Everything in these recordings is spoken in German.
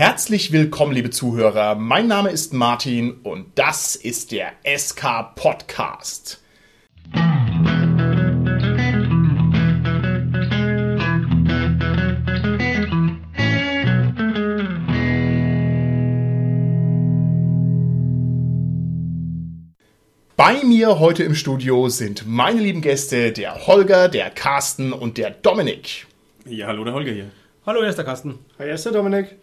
Herzlich willkommen, liebe Zuhörer. Mein Name ist Martin und das ist der SK Podcast. Bei mir heute im Studio sind meine lieben Gäste, der Holger, der Carsten und der Dominik. Ja, hallo, der Holger hier. Hallo, hier ist der Carsten. Hi, hier ist der Dominik.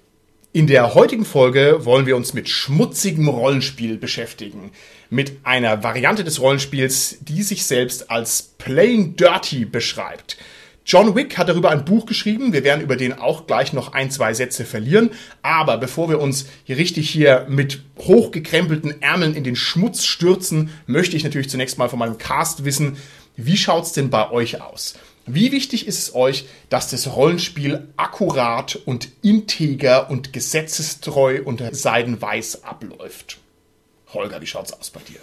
In der heutigen Folge wollen wir uns mit schmutzigem Rollenspiel beschäftigen. Mit einer Variante des Rollenspiels, die sich selbst als Playing Dirty beschreibt. John Wick hat darüber ein Buch geschrieben. Wir werden über den auch gleich noch ein, zwei Sätze verlieren. Aber bevor wir uns hier richtig hier mit hochgekrempelten Ärmeln in den Schmutz stürzen, möchte ich natürlich zunächst mal von meinem Cast wissen, wie schaut's denn bei euch aus? Wie wichtig ist es euch, dass das Rollenspiel akkurat und integer und gesetzestreu unter Seidenweiß abläuft? Holger, wie schaut's aus bei dir?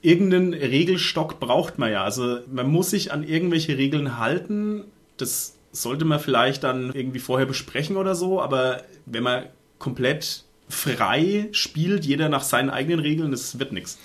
Irgendeinen Regelstock braucht man ja. Also man muss sich an irgendwelche Regeln halten. Das sollte man vielleicht dann irgendwie vorher besprechen oder so. Aber wenn man komplett frei spielt, jeder nach seinen eigenen Regeln, das wird nichts.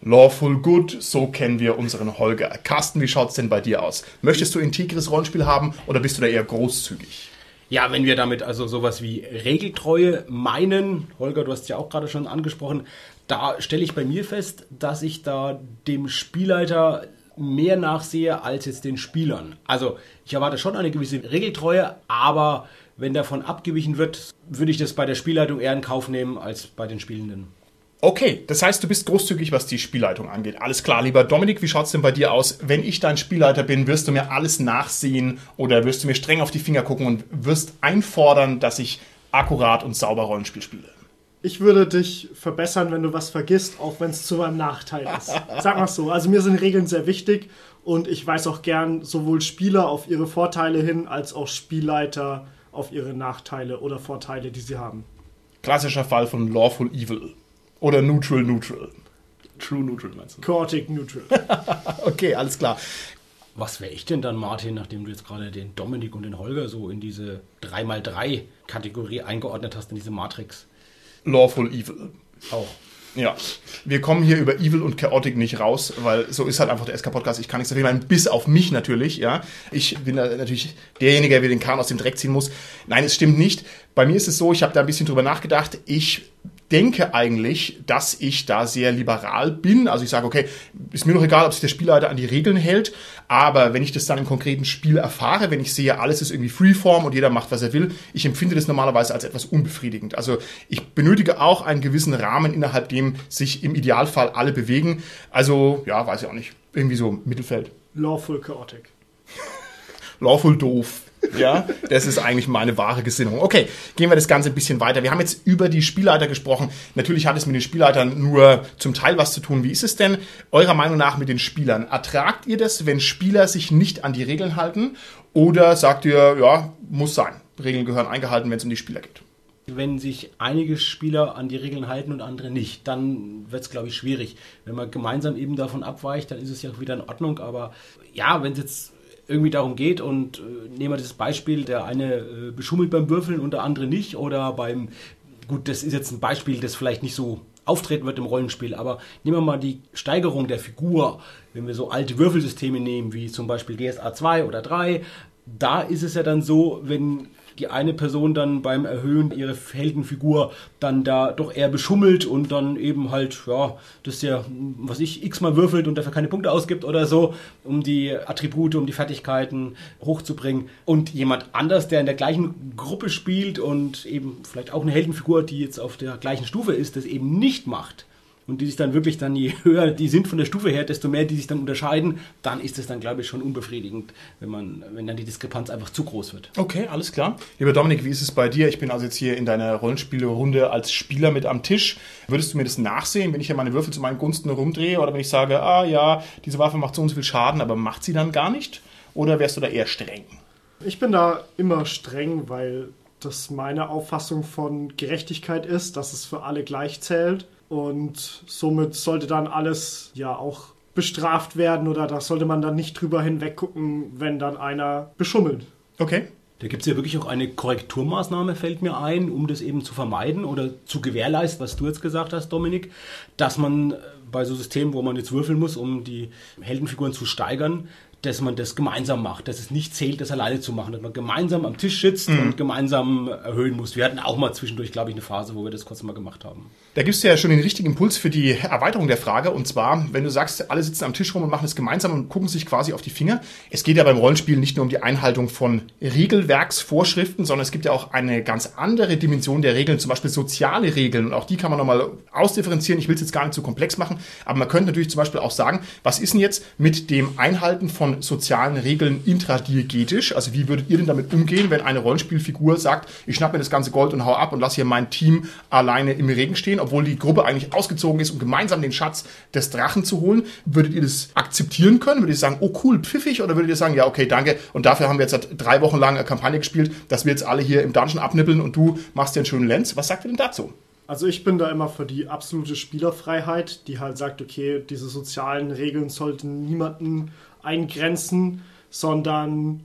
Lawful Good, so kennen wir unseren Holger. Carsten, wie schaut's denn bei dir aus? Möchtest du ein integres Rollenspiel haben oder bist du da eher großzügig? Ja, wenn wir damit also sowas wie Regeltreue meinen, Holger, du hast ja auch gerade schon angesprochen, da stelle ich bei mir fest, dass ich da dem Spielleiter mehr nachsehe als jetzt den Spielern. Also ich erwarte schon eine gewisse Regeltreue, aber wenn davon abgewichen wird, würde ich das bei der Spielleitung eher in Kauf nehmen als bei den Spielenden. Okay, das heißt, du bist großzügig, was die Spielleitung angeht. Alles klar, lieber Dominik, wie schaut's denn bei dir aus? Wenn ich dein Spielleiter bin, wirst du mir alles nachsehen oder wirst du mir streng auf die Finger gucken und wirst einfordern, dass ich akkurat und sauber Rollenspiel spiele? Ich würde dich verbessern, wenn du was vergisst, auch wenn es zu meinem Nachteil ist. Sag mal so. Also mir sind Regeln sehr wichtig und ich weiß auch gern sowohl Spieler auf ihre Vorteile hin, als auch Spielleiter auf ihre Nachteile oder Vorteile, die sie haben. Klassischer Fall von Lawful Evil. Oder Neutral Neutral. True Neutral meinst du? Chaotic Neutral. Okay, alles klar. Was wäre ich denn dann, Martin, nachdem du jetzt gerade den Dominik und den Holger so in diese 3x3-Kategorie eingeordnet hast, in diese Matrix? Lawful Evil. Auch. Ja, wir kommen hier über Evil und Chaotic nicht raus, weil so ist halt einfach der SK-Podcast. Ich kann nichts dafür machen, bis auf mich natürlich, ja. Ich bin da natürlich derjenige, der den Kahn aus dem Dreck ziehen muss. Nein, es stimmt nicht. Bei mir ist es so, ich habe da ein bisschen drüber nachgedacht. Ich denke eigentlich, dass ich da sehr liberal bin. Also ich sage, okay, ist mir doch egal, ob sich der Spielleiter an die Regeln hält, aber wenn ich das dann im konkreten Spiel erfahre, wenn ich sehe, alles ist irgendwie Freeform und jeder macht, was er will, ich empfinde das normalerweise als etwas unbefriedigend. Also ich benötige auch einen gewissen Rahmen, innerhalb dem sich im Idealfall alle bewegen. Also, ja, weiß ich auch nicht. Irgendwie so Mittelfeld. Lawful Chaotic. Lawful doof. Ja, das ist eigentlich meine wahre Gesinnung. Okay, gehen wir das Ganze ein bisschen weiter. Wir haben jetzt über die Spielleiter gesprochen. Natürlich hat es mit den Spielleitern nur zum Teil was zu tun. Wie ist es denn eurer Meinung nach mit den Spielern? Ertragt ihr das, wenn Spieler sich nicht an die Regeln halten? Oder sagt ihr, ja, muss sein. Regeln gehören eingehalten, wenn es um die Spieler geht? Wenn sich einige Spieler an die Regeln halten und andere nicht, dann wird es, glaube ich, schwierig. Wenn man gemeinsam eben davon abweicht, dann ist es ja auch wieder in Ordnung. Aber ja, wenn es jetzt irgendwie darum geht und äh, nehmen wir das Beispiel, der eine äh, beschummelt beim Würfeln und der andere nicht oder beim, gut, das ist jetzt ein Beispiel, das vielleicht nicht so auftreten wird im Rollenspiel, aber nehmen wir mal die Steigerung der Figur, wenn wir so alte Würfelsysteme nehmen, wie zum Beispiel DSA 2 oder 3, da ist es ja dann so, wenn die eine Person dann beim Erhöhen ihrer Heldenfigur dann da doch eher beschummelt und dann eben halt, ja, dass der, was ich, x-mal würfelt und dafür keine Punkte ausgibt oder so, um die Attribute, um die Fertigkeiten hochzubringen. Und jemand anders, der in der gleichen Gruppe spielt und eben vielleicht auch eine Heldenfigur, die jetzt auf der gleichen Stufe ist, das eben nicht macht und die sich dann wirklich dann, je höher die sind von der Stufe her, desto mehr die sich dann unterscheiden, dann ist es dann, glaube ich, schon unbefriedigend, wenn man, wenn dann die Diskrepanz einfach zu groß wird. Okay, alles klar. Lieber Dominik, wie ist es bei dir? Ich bin also jetzt hier in deiner Rollenspielrunde als Spieler mit am Tisch. Würdest du mir das nachsehen, wenn ich ja meine Würfel zu meinen Gunsten rumdrehe oder wenn ich sage, ah ja, diese Waffe macht so und so viel Schaden, aber macht sie dann gar nicht? Oder wärst du da eher streng? Ich bin da immer streng, weil das meine Auffassung von Gerechtigkeit ist, dass es für alle gleich zählt. Und somit sollte dann alles ja auch bestraft werden oder da sollte man dann nicht drüber hinweggucken, wenn dann einer beschummelt. Okay. Da gibt es ja wirklich auch eine Korrekturmaßnahme, fällt mir ein, um das eben zu vermeiden oder zu gewährleisten, was du jetzt gesagt hast, Dominik, dass man bei so Systemen, wo man jetzt würfeln muss, um die Heldenfiguren zu steigern, dass man das gemeinsam macht, dass es nicht zählt, das alleine zu machen, dass man gemeinsam am Tisch sitzt mhm. und gemeinsam erhöhen muss. Wir hatten auch mal zwischendurch, glaube ich, eine Phase, wo wir das kurz mal gemacht haben. Da gibst du ja schon den richtigen Impuls für die Erweiterung der Frage. Und zwar, wenn du sagst, alle sitzen am Tisch rum und machen es gemeinsam und gucken sich quasi auf die Finger. Es geht ja beim Rollenspiel nicht nur um die Einhaltung von Regelwerksvorschriften, sondern es gibt ja auch eine ganz andere Dimension der Regeln, zum Beispiel soziale Regeln. Und auch die kann man nochmal ausdifferenzieren. Ich will es jetzt gar nicht zu komplex machen, aber man könnte natürlich zum Beispiel auch sagen, was ist denn jetzt mit dem Einhalten von von sozialen Regeln intradiegetisch. Also wie würdet ihr denn damit umgehen, wenn eine Rollenspielfigur sagt, ich schnapp mir das ganze Gold und hau ab und lasse hier mein Team alleine im Regen stehen, obwohl die Gruppe eigentlich ausgezogen ist, um gemeinsam den Schatz des Drachen zu holen? Würdet ihr das akzeptieren können? Würdet ihr sagen, oh cool, pfiffig? Oder würdet ihr sagen, ja, okay, danke. Und dafür haben wir jetzt seit drei Wochen lang eine Kampagne gespielt, dass wir jetzt alle hier im Dungeon abnippeln und du machst dir einen schönen Lenz. Was sagt ihr denn dazu? Also ich bin da immer für die absolute Spielerfreiheit, die halt sagt, okay, diese sozialen Regeln sollten niemanden eingrenzen, sondern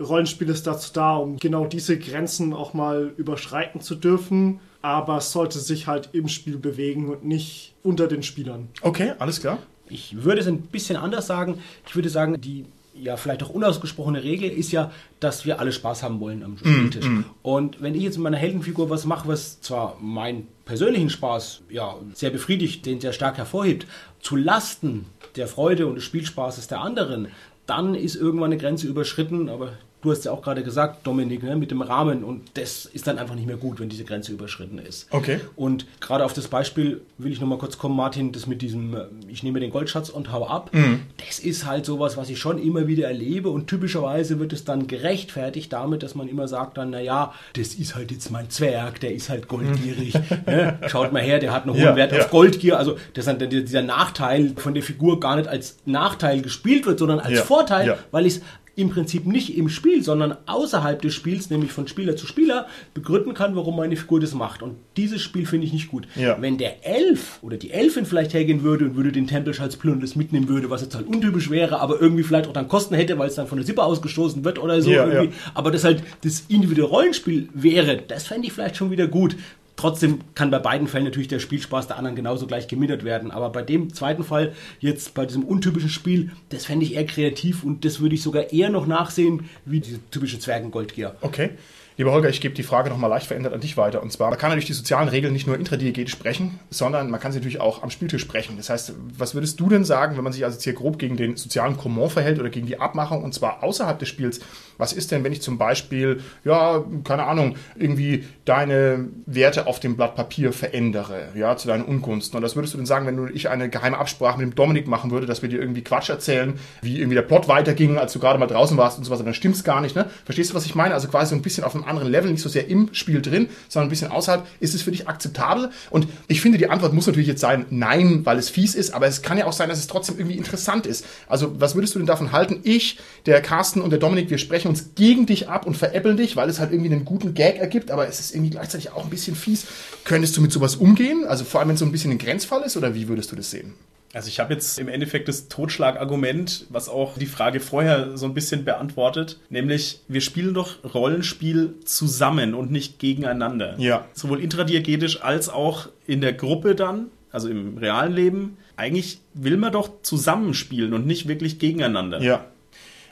Rollenspiel ist dazu da, um genau diese Grenzen auch mal überschreiten zu dürfen. Aber es sollte sich halt im Spiel bewegen und nicht unter den Spielern. Okay, alles klar. Ich würde es ein bisschen anders sagen. Ich würde sagen, die ja vielleicht auch unausgesprochene Regel ist ja, dass wir alle Spaß haben wollen am Spieltisch. Mm, mm. Und wenn ich jetzt mit meiner Heldenfigur was mache, was zwar meinen persönlichen Spaß ja sehr befriedigt, den sehr stark hervorhebt, zu Lasten der Freude und des Spielspaßes der anderen, dann ist irgendwann eine Grenze überschritten, aber du hast ja auch gerade gesagt, Dominik, ne, mit dem Rahmen und das ist dann einfach nicht mehr gut, wenn diese Grenze überschritten ist. Okay. Und gerade auf das Beispiel will ich nochmal kurz kommen, Martin, das mit diesem, äh, ich nehme den Goldschatz und hau ab, mhm. das ist halt sowas, was ich schon immer wieder erlebe und typischerweise wird es dann gerechtfertigt damit, dass man immer sagt dann, naja, das ist halt jetzt mein Zwerg, der ist halt goldgierig, ne? schaut mal her, der hat einen hohen ja, Wert ja. auf Goldgier, also dass dann dieser Nachteil von der Figur gar nicht als Nachteil gespielt wird, sondern als ja, Vorteil, weil ich es im Prinzip nicht im Spiel, sondern außerhalb des Spiels, nämlich von Spieler zu Spieler, begründen kann, warum meine Figur das macht. Und dieses Spiel finde ich nicht gut. Ja. Wenn der Elf oder die Elfin vielleicht hergehen würde und würde den Tempelschatz plündern, das mitnehmen würde, was jetzt halt untypisch wäre, aber irgendwie vielleicht auch dann Kosten hätte, weil es dann von der Sippe ausgestoßen wird oder so. Ja, ja. Aber das halt das individuelle Rollenspiel wäre, das fände ich vielleicht schon wieder gut. Trotzdem kann bei beiden Fällen natürlich der Spielspaß der anderen genauso gleich gemindert werden. Aber bei dem zweiten Fall, jetzt bei diesem untypischen Spiel, das fände ich eher kreativ und das würde ich sogar eher noch nachsehen wie diese typische Zwergengoldgier. Okay. Lieber Holger, ich gebe die Frage nochmal leicht verändert an dich weiter. Und zwar, man kann natürlich die sozialen Regeln nicht nur intradiegetisch sprechen, sondern man kann sie natürlich auch am Spieltisch sprechen. Das heißt, was würdest du denn sagen, wenn man sich also jetzt hier grob gegen den sozialen Comment verhält oder gegen die Abmachung und zwar außerhalb des Spiels? Was ist denn, wenn ich zum Beispiel, ja, keine Ahnung, irgendwie deine Werte auf dem Blatt Papier verändere, ja, zu deinen Ungunsten? Und das würdest du denn sagen, wenn du, ich eine geheime Absprache mit dem Dominik machen würde, dass wir dir irgendwie Quatsch erzählen, wie irgendwie der Plot weiterging, als du gerade mal draußen warst und sowas, dann stimmt's gar nicht, ne? Verstehst du, was ich meine? Also quasi so ein bisschen auf einem anderen Level, nicht so sehr im Spiel drin, sondern ein bisschen außerhalb. Ist es für dich akzeptabel? Und ich finde, die Antwort muss natürlich jetzt sein, nein, weil es fies ist, aber es kann ja auch sein, dass es trotzdem irgendwie interessant ist. Also, was würdest du denn davon halten? Ich, der Carsten und der Dominik, wir sprechen uns gegen dich ab und veräppeln dich, weil es halt irgendwie einen guten Gag ergibt, aber es ist irgendwie gleichzeitig auch ein bisschen fies. Könntest du mit sowas umgehen? Also vor allem, wenn es so ein bisschen ein Grenzfall ist, oder wie würdest du das sehen? Also ich habe jetzt im Endeffekt das Totschlagargument, was auch die Frage vorher so ein bisschen beantwortet, nämlich wir spielen doch Rollenspiel zusammen und nicht gegeneinander. Ja. Sowohl intradiegetisch als auch in der Gruppe dann, also im realen Leben. Eigentlich will man doch zusammenspielen und nicht wirklich gegeneinander. Ja.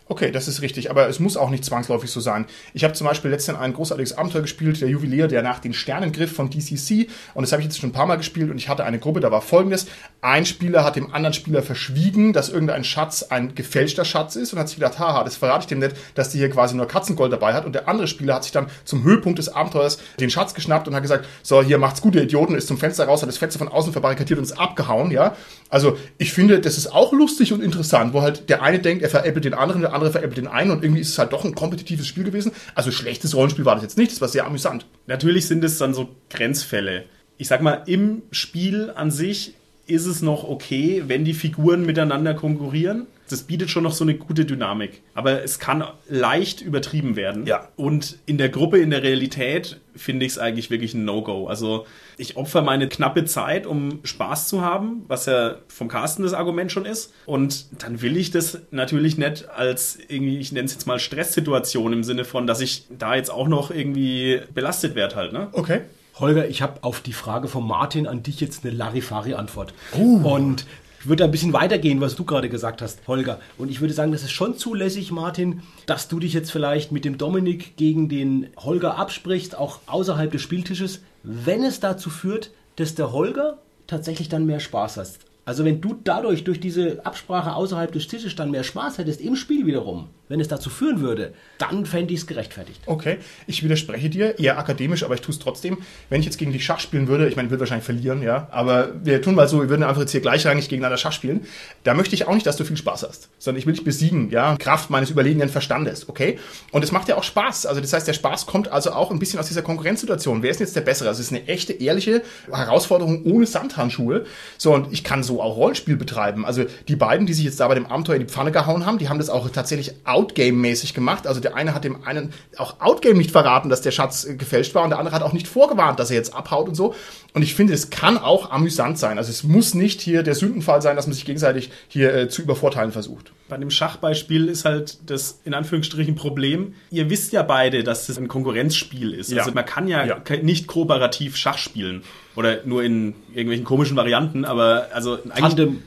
Okay, das ist richtig, aber es muss auch nicht zwangsläufig so sein. Ich habe zum Beispiel letztens ein großartiges Abenteuer gespielt, der Juwelier, der nach den Sternengriff von DCC, und das habe ich jetzt schon ein paar Mal gespielt und ich hatte eine Gruppe, da war folgendes, ein Spieler hat dem anderen Spieler verschwiegen, dass irgendein Schatz ein gefälschter Schatz ist und hat sich gedacht, haha, das verrate ich dem nicht, dass die hier quasi nur Katzengold dabei hat und der andere Spieler hat sich dann zum Höhepunkt des Abenteuers den Schatz geschnappt und hat gesagt, so, hier macht's gut, ihr Idioten, ist zum Fenster raus, hat das Fenster von außen verbarrikadiert und ist abgehauen, ja. Also, ich finde, das ist auch lustig und interessant, wo halt der eine denkt, er veräppelt den anderen, der andere veräppelt den einen und irgendwie ist es halt doch ein kompetitives Spiel gewesen. Also schlechtes Rollenspiel war das jetzt nicht, das war sehr amüsant. Natürlich sind es dann so Grenzfälle. Ich sag mal, im Spiel an sich ist es noch okay, wenn die Figuren miteinander konkurrieren. Das bietet schon noch so eine gute Dynamik. Aber es kann leicht übertrieben werden. Ja. Und in der Gruppe, in der Realität, finde ich es eigentlich wirklich ein No-Go. Also ich opfer meine knappe Zeit, um Spaß zu haben, was ja vom Carsten das Argument schon ist. Und dann will ich das natürlich nicht als irgendwie, ich nenne es jetzt mal Stresssituation im Sinne von, dass ich da jetzt auch noch irgendwie belastet werde halt. Ne? Okay. Holger, ich habe auf die Frage von Martin an dich jetzt eine Larifari-Antwort. Und ich würde ein bisschen weitergehen, was du gerade gesagt hast, Holger. Und ich würde sagen, das ist schon zulässig, Martin, dass du dich jetzt vielleicht mit dem Dominik gegen den Holger absprichst, auch außerhalb des Spieltisches, wenn es dazu führt, dass der Holger tatsächlich dann mehr Spaß hat. Also wenn du dadurch, durch diese Absprache außerhalb des Tisches dann mehr Spaß hättest im Spiel wiederum, wenn es dazu führen würde, dann fände ich es gerechtfertigt. Okay, ich widerspreche dir, eher akademisch, aber ich tue es trotzdem. Wenn ich jetzt gegen dich Schach spielen würde, ich meine, ich würde wahrscheinlich verlieren, ja, aber wir tun mal so, wir würden einfach jetzt hier gleichrangig gegeneinander Schach spielen. Da möchte ich auch nicht, dass du viel Spaß hast, sondern ich will dich besiegen, ja, Kraft meines überlegenen Verstandes, okay? Und es macht ja auch Spaß. Also das heißt, der Spaß kommt also auch ein bisschen aus dieser Konkurrenzsituation. Wer ist jetzt der Bessere? Also es ist eine echte, ehrliche Herausforderung ohne Samthandschuhe. So, und ich kann so auch Rollenspiel betreiben. Also die beiden, die sich jetzt da bei dem Abenteuer in die Pfanne gehauen haben, die haben das auch tatsächlich Outgame-mäßig gemacht. Also der eine hat dem einen auch Outgame nicht verraten, dass der Schatz äh, gefälscht war und der andere hat auch nicht vorgewarnt, dass er jetzt abhaut und so. Und ich finde, es kann auch amüsant sein. Also es muss nicht hier der Sündenfall sein, dass man sich gegenseitig hier äh, zu übervorteilen versucht. Bei dem Schachbeispiel ist halt das in Anführungsstrichen Problem. Ihr wisst ja beide, dass das ein Konkurrenzspiel ist. Ja. Also man kann ja, Ja. nicht kooperativ Schach spielen. Oder nur in irgendwelchen komischen Varianten, aber also eigentlich. Tandem.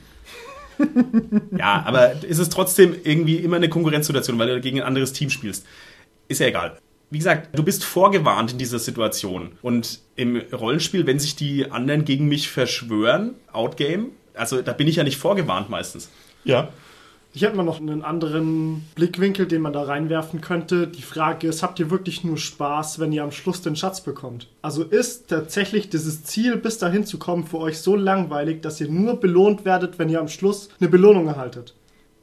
Ja, aber ist es trotzdem irgendwie immer eine Konkurrenzsituation, weil du gegen ein anderes Team spielst. Ist ja egal. Wie gesagt, du bist vorgewarnt in dieser Situation. Und im Rollenspiel, wenn sich die anderen gegen mich verschwören, Outgame, also da bin ich ja nicht vorgewarnt meistens. Ja. Ich hätte mal noch einen anderen Blickwinkel, den man da reinwerfen könnte. Die Frage ist, habt ihr wirklich nur Spaß, wenn ihr am Schluss den Schatz bekommt? Also ist tatsächlich dieses Ziel, bis dahin zu kommen, für euch so langweilig, dass ihr nur belohnt werdet, wenn ihr am Schluss eine Belohnung erhaltet?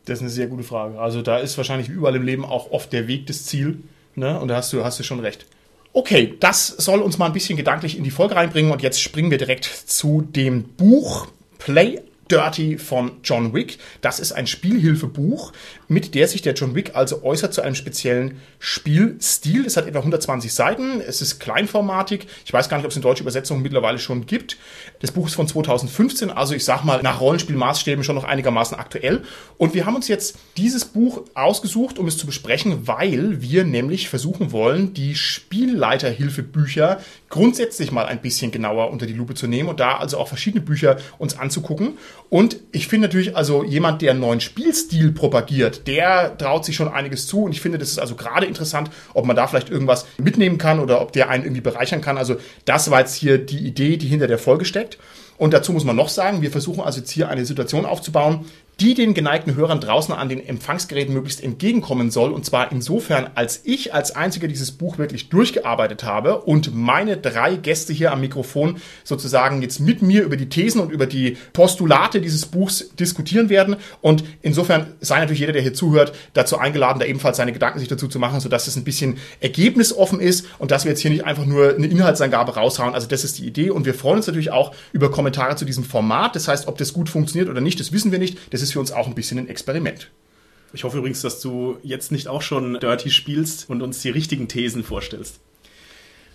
Das ist eine sehr gute Frage. Also da ist wahrscheinlich überall im Leben auch oft der Weg das Ziel. Ne? Und da hast du, hast du schon recht. Okay, das soll uns mal ein bisschen gedanklich in die Folge reinbringen. Und jetzt springen wir direkt zu dem Buch Play Dirty von John Wick. Das ist ein Spielhilfebuch, mit der sich der John Wick also äußert zu einem speziellen Spielstil. Es hat etwa 120 Seiten. Es ist kleinformatig. Ich weiß gar nicht, ob es eine deutsche Übersetzung mittlerweile schon gibt. Das Buch ist von 2015, also ich sag mal nach Rollenspielmaßstäben schon noch einigermaßen aktuell. Und wir haben uns jetzt dieses Buch ausgesucht, um es zu besprechen, weil wir nämlich versuchen wollen, die Spielleiterhilfebücher grundsätzlich mal ein bisschen genauer unter die Lupe zu nehmen und da also auch verschiedene Bücher uns anzugucken. Und ich finde natürlich, also jemand, der einen neuen Spielstil propagiert, der traut sich schon einiges zu. Und ich finde, das ist also gerade interessant, ob man da vielleicht irgendwas mitnehmen kann oder ob der einen irgendwie bereichern kann. Also das war jetzt hier die Idee, die hinter der Folge steckt. Und dazu muss man noch sagen, wir versuchen also jetzt hier eine Situation aufzubauen, die den geneigten Hörern draußen an den Empfangsgeräten möglichst entgegenkommen soll. Und zwar insofern, als ich als einziger dieses Buch wirklich durchgearbeitet habe und meine drei Gäste hier am Mikrofon sozusagen jetzt mit mir über die Thesen und über die Postulate dieses Buchs diskutieren werden. Und insofern sei natürlich jeder, der hier zuhört, dazu eingeladen, da ebenfalls seine Gedanken sich dazu zu machen, sodass es ein bisschen ergebnisoffen ist und dass wir jetzt hier nicht einfach nur eine Inhaltsangabe raushauen. Also das ist die Idee. Und wir freuen uns natürlich auch über Kommentare zu diesem Format. Das heißt, ob das gut funktioniert oder nicht, das wissen wir nicht. Das ist für uns auch ein bisschen ein Experiment. Ich hoffe übrigens, dass du jetzt nicht auch schon Dirty spielst und uns die richtigen Thesen vorstellst.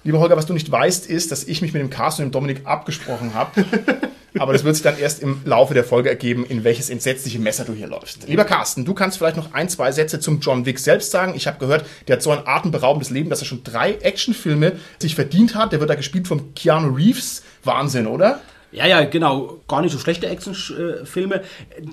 Lieber Holger, was du nicht weißt, ist, dass ich mich mit dem Carsten und dem Dominik abgesprochen habe. Aber das wird sich dann erst im Laufe der Folge ergeben, in welches entsetzliche Messer du hier läufst. Lieber Carsten, du kannst vielleicht noch ein, zwei Sätze zum John Wick selbst sagen. Ich habe gehört, der hat so ein atemberaubendes Leben, dass er schon drei Actionfilme sich verdient hat. Der wird da gespielt von Keanu Reeves. Wahnsinn, oder? Ja, ja, genau. Gar nicht so schlechte Actionfilme.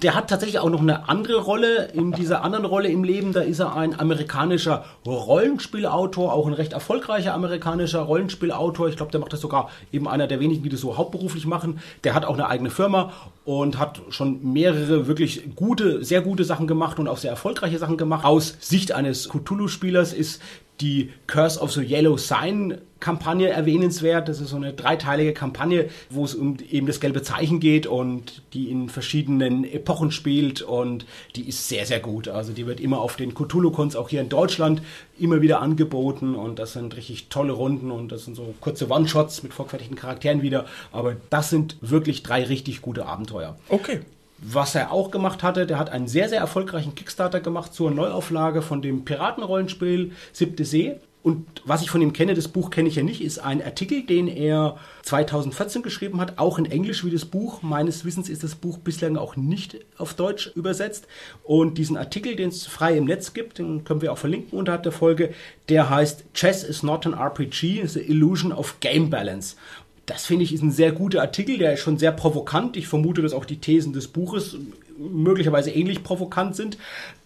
Der hat tatsächlich auch noch eine andere Rolle. In dieser anderen Rolle im Leben, da ist er ein amerikanischer Rollenspielautor, auch ein recht erfolgreicher amerikanischer Rollenspielautor. Ich glaube, der macht das sogar eben einer der wenigen, die das so hauptberuflich machen. Der hat auch eine eigene Firma und hat schon mehrere wirklich gute, sehr gute Sachen gemacht und auch sehr erfolgreiche Sachen gemacht. Aus Sicht eines Cthulhu-Spielers ist die Curse of the Yellow Sign Kampagne erwähnenswert. Das ist so eine dreiteilige Kampagne, wo es um eben das gelbe Zeichen geht und die in verschiedenen Epochen spielt und die ist sehr, sehr gut. Also die wird immer auf den Cthulhu-Cons, auch hier in Deutschland, immer wieder angeboten und das sind richtig tolle Runden und das sind so kurze One-Shots mit vorgefertigten Charakteren wieder. Aber das sind wirklich drei richtig gute Abenteuer. Okay. Was er auch gemacht hatte, der hat einen sehr, sehr erfolgreichen Kickstarter gemacht zur Neuauflage von dem Piratenrollenspiel Siebte See. Und was ich von ihm kenne, das Buch kenne ich ja nicht, ist ein Artikel, den er 2014 geschrieben hat, auch in Englisch wie das Buch. Meines Wissens ist das Buch bislang auch nicht auf Deutsch übersetzt. Und diesen Artikel, den es frei im Netz gibt, den können wir auch verlinken unterhalb der Folge, der heißt Chess is not an RPG, it's the illusion of game balance. Das finde ich ist ein sehr guter Artikel, der ist schon sehr provokant. Ich vermute, dass auch die Thesen des Buches möglicherweise ähnlich provokant sind,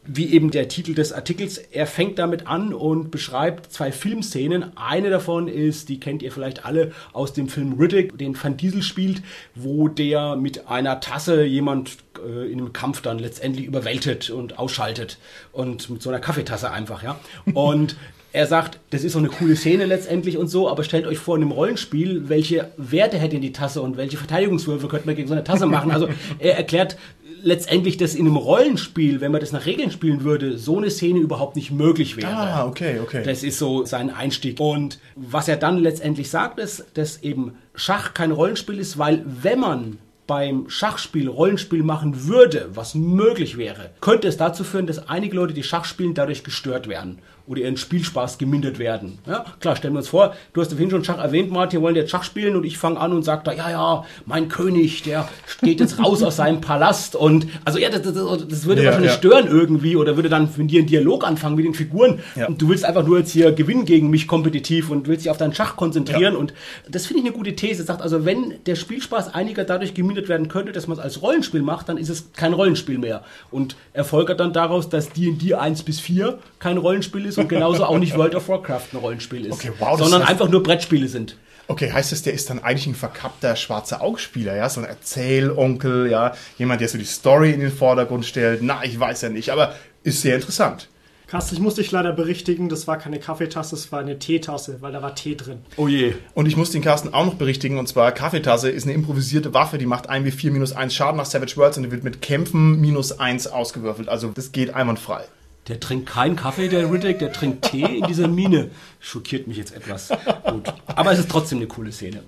wie eben der Titel des Artikels. Er fängt damit an und beschreibt zwei Filmszenen. Eine davon ist, die kennt ihr vielleicht alle aus dem Film Riddick, den Van Diesel spielt, wo der mit einer Tasse jemand äh, in einem Kampf dann letztendlich überwältigt und ausschaltet und mit so einer Kaffeetasse einfach, ja. Und er sagt, das ist so eine coole Szene letztendlich und so, aber stellt euch vor, in einem Rollenspiel, welche Werte hätte die Tasse und welche Verteidigungswürfe könnte man gegen so eine Tasse machen. Also er erklärt letztendlich, dass in einem Rollenspiel, wenn man das nach Regeln spielen würde, so eine Szene überhaupt nicht möglich wäre. Ah, okay, okay. Das ist so sein Einstieg. Und was er dann letztendlich sagt, ist, dass eben Schach kein Rollenspiel ist, weil wenn man beim Schachspiel Rollenspiel machen würde, was möglich wäre, könnte es dazu führen, dass einige Leute, die Schach spielen, dadurch gestört werden oder ihren Spielspaß gemindert werden. Ja, klar, stellen wir uns vor, du hast vorhin schon Schach erwähnt, Martin, wir wollen jetzt Schach spielen und ich fange an und sage da, ja, ja, mein König, der geht jetzt raus aus seinem Palast und also ja, das, das, das würde Ja, wahrscheinlich ja. stören irgendwie oder würde dann mit dir einen Dialog anfangen mit den Figuren Ja. und du willst einfach nur jetzt hier gewinnen gegen mich kompetitiv und willst dich auf deinen Schach konzentrieren und das finde ich eine gute These. Sagt also, wenn der Spielspaß einiger dadurch gemindert werden könnte, dass man es als Rollenspiel macht, dann ist es kein Rollenspiel mehr und erfolgert dann daraus, dass D&D 1 bis 4 kein Rollenspiel ist und genauso auch nicht World of Warcraft ein Rollenspiel ist, Okay, wow, das sondern heißt- einfach nur Brettspiele sind. Okay, heißt das, der ist dann eigentlich ein verkappter schwarzer Augspieler, ja? So ein Erzählonkel, ja? Jemand, der so die Story in den Vordergrund stellt. Na, ich weiß ja nicht, aber ist sehr interessant. Carsten, ich muss dich leider berichtigen, das war keine Kaffeetasse, es war eine Teetasse, weil da war Tee drin. Oh je. Und ich muss den Carsten auch noch berichtigen, und zwar Kaffeetasse ist eine improvisierte Waffe, die macht 1 wie 4 minus 1 Schaden nach Savage Worlds und die wird mit Kämpfen minus 1 ausgewürfelt. Also das geht einwandfrei. Der trinkt keinen Kaffee, der Riddick, der trinkt Tee in dieser Mine. Schockiert mich jetzt etwas. Gut. Aber es ist trotzdem eine coole Szene.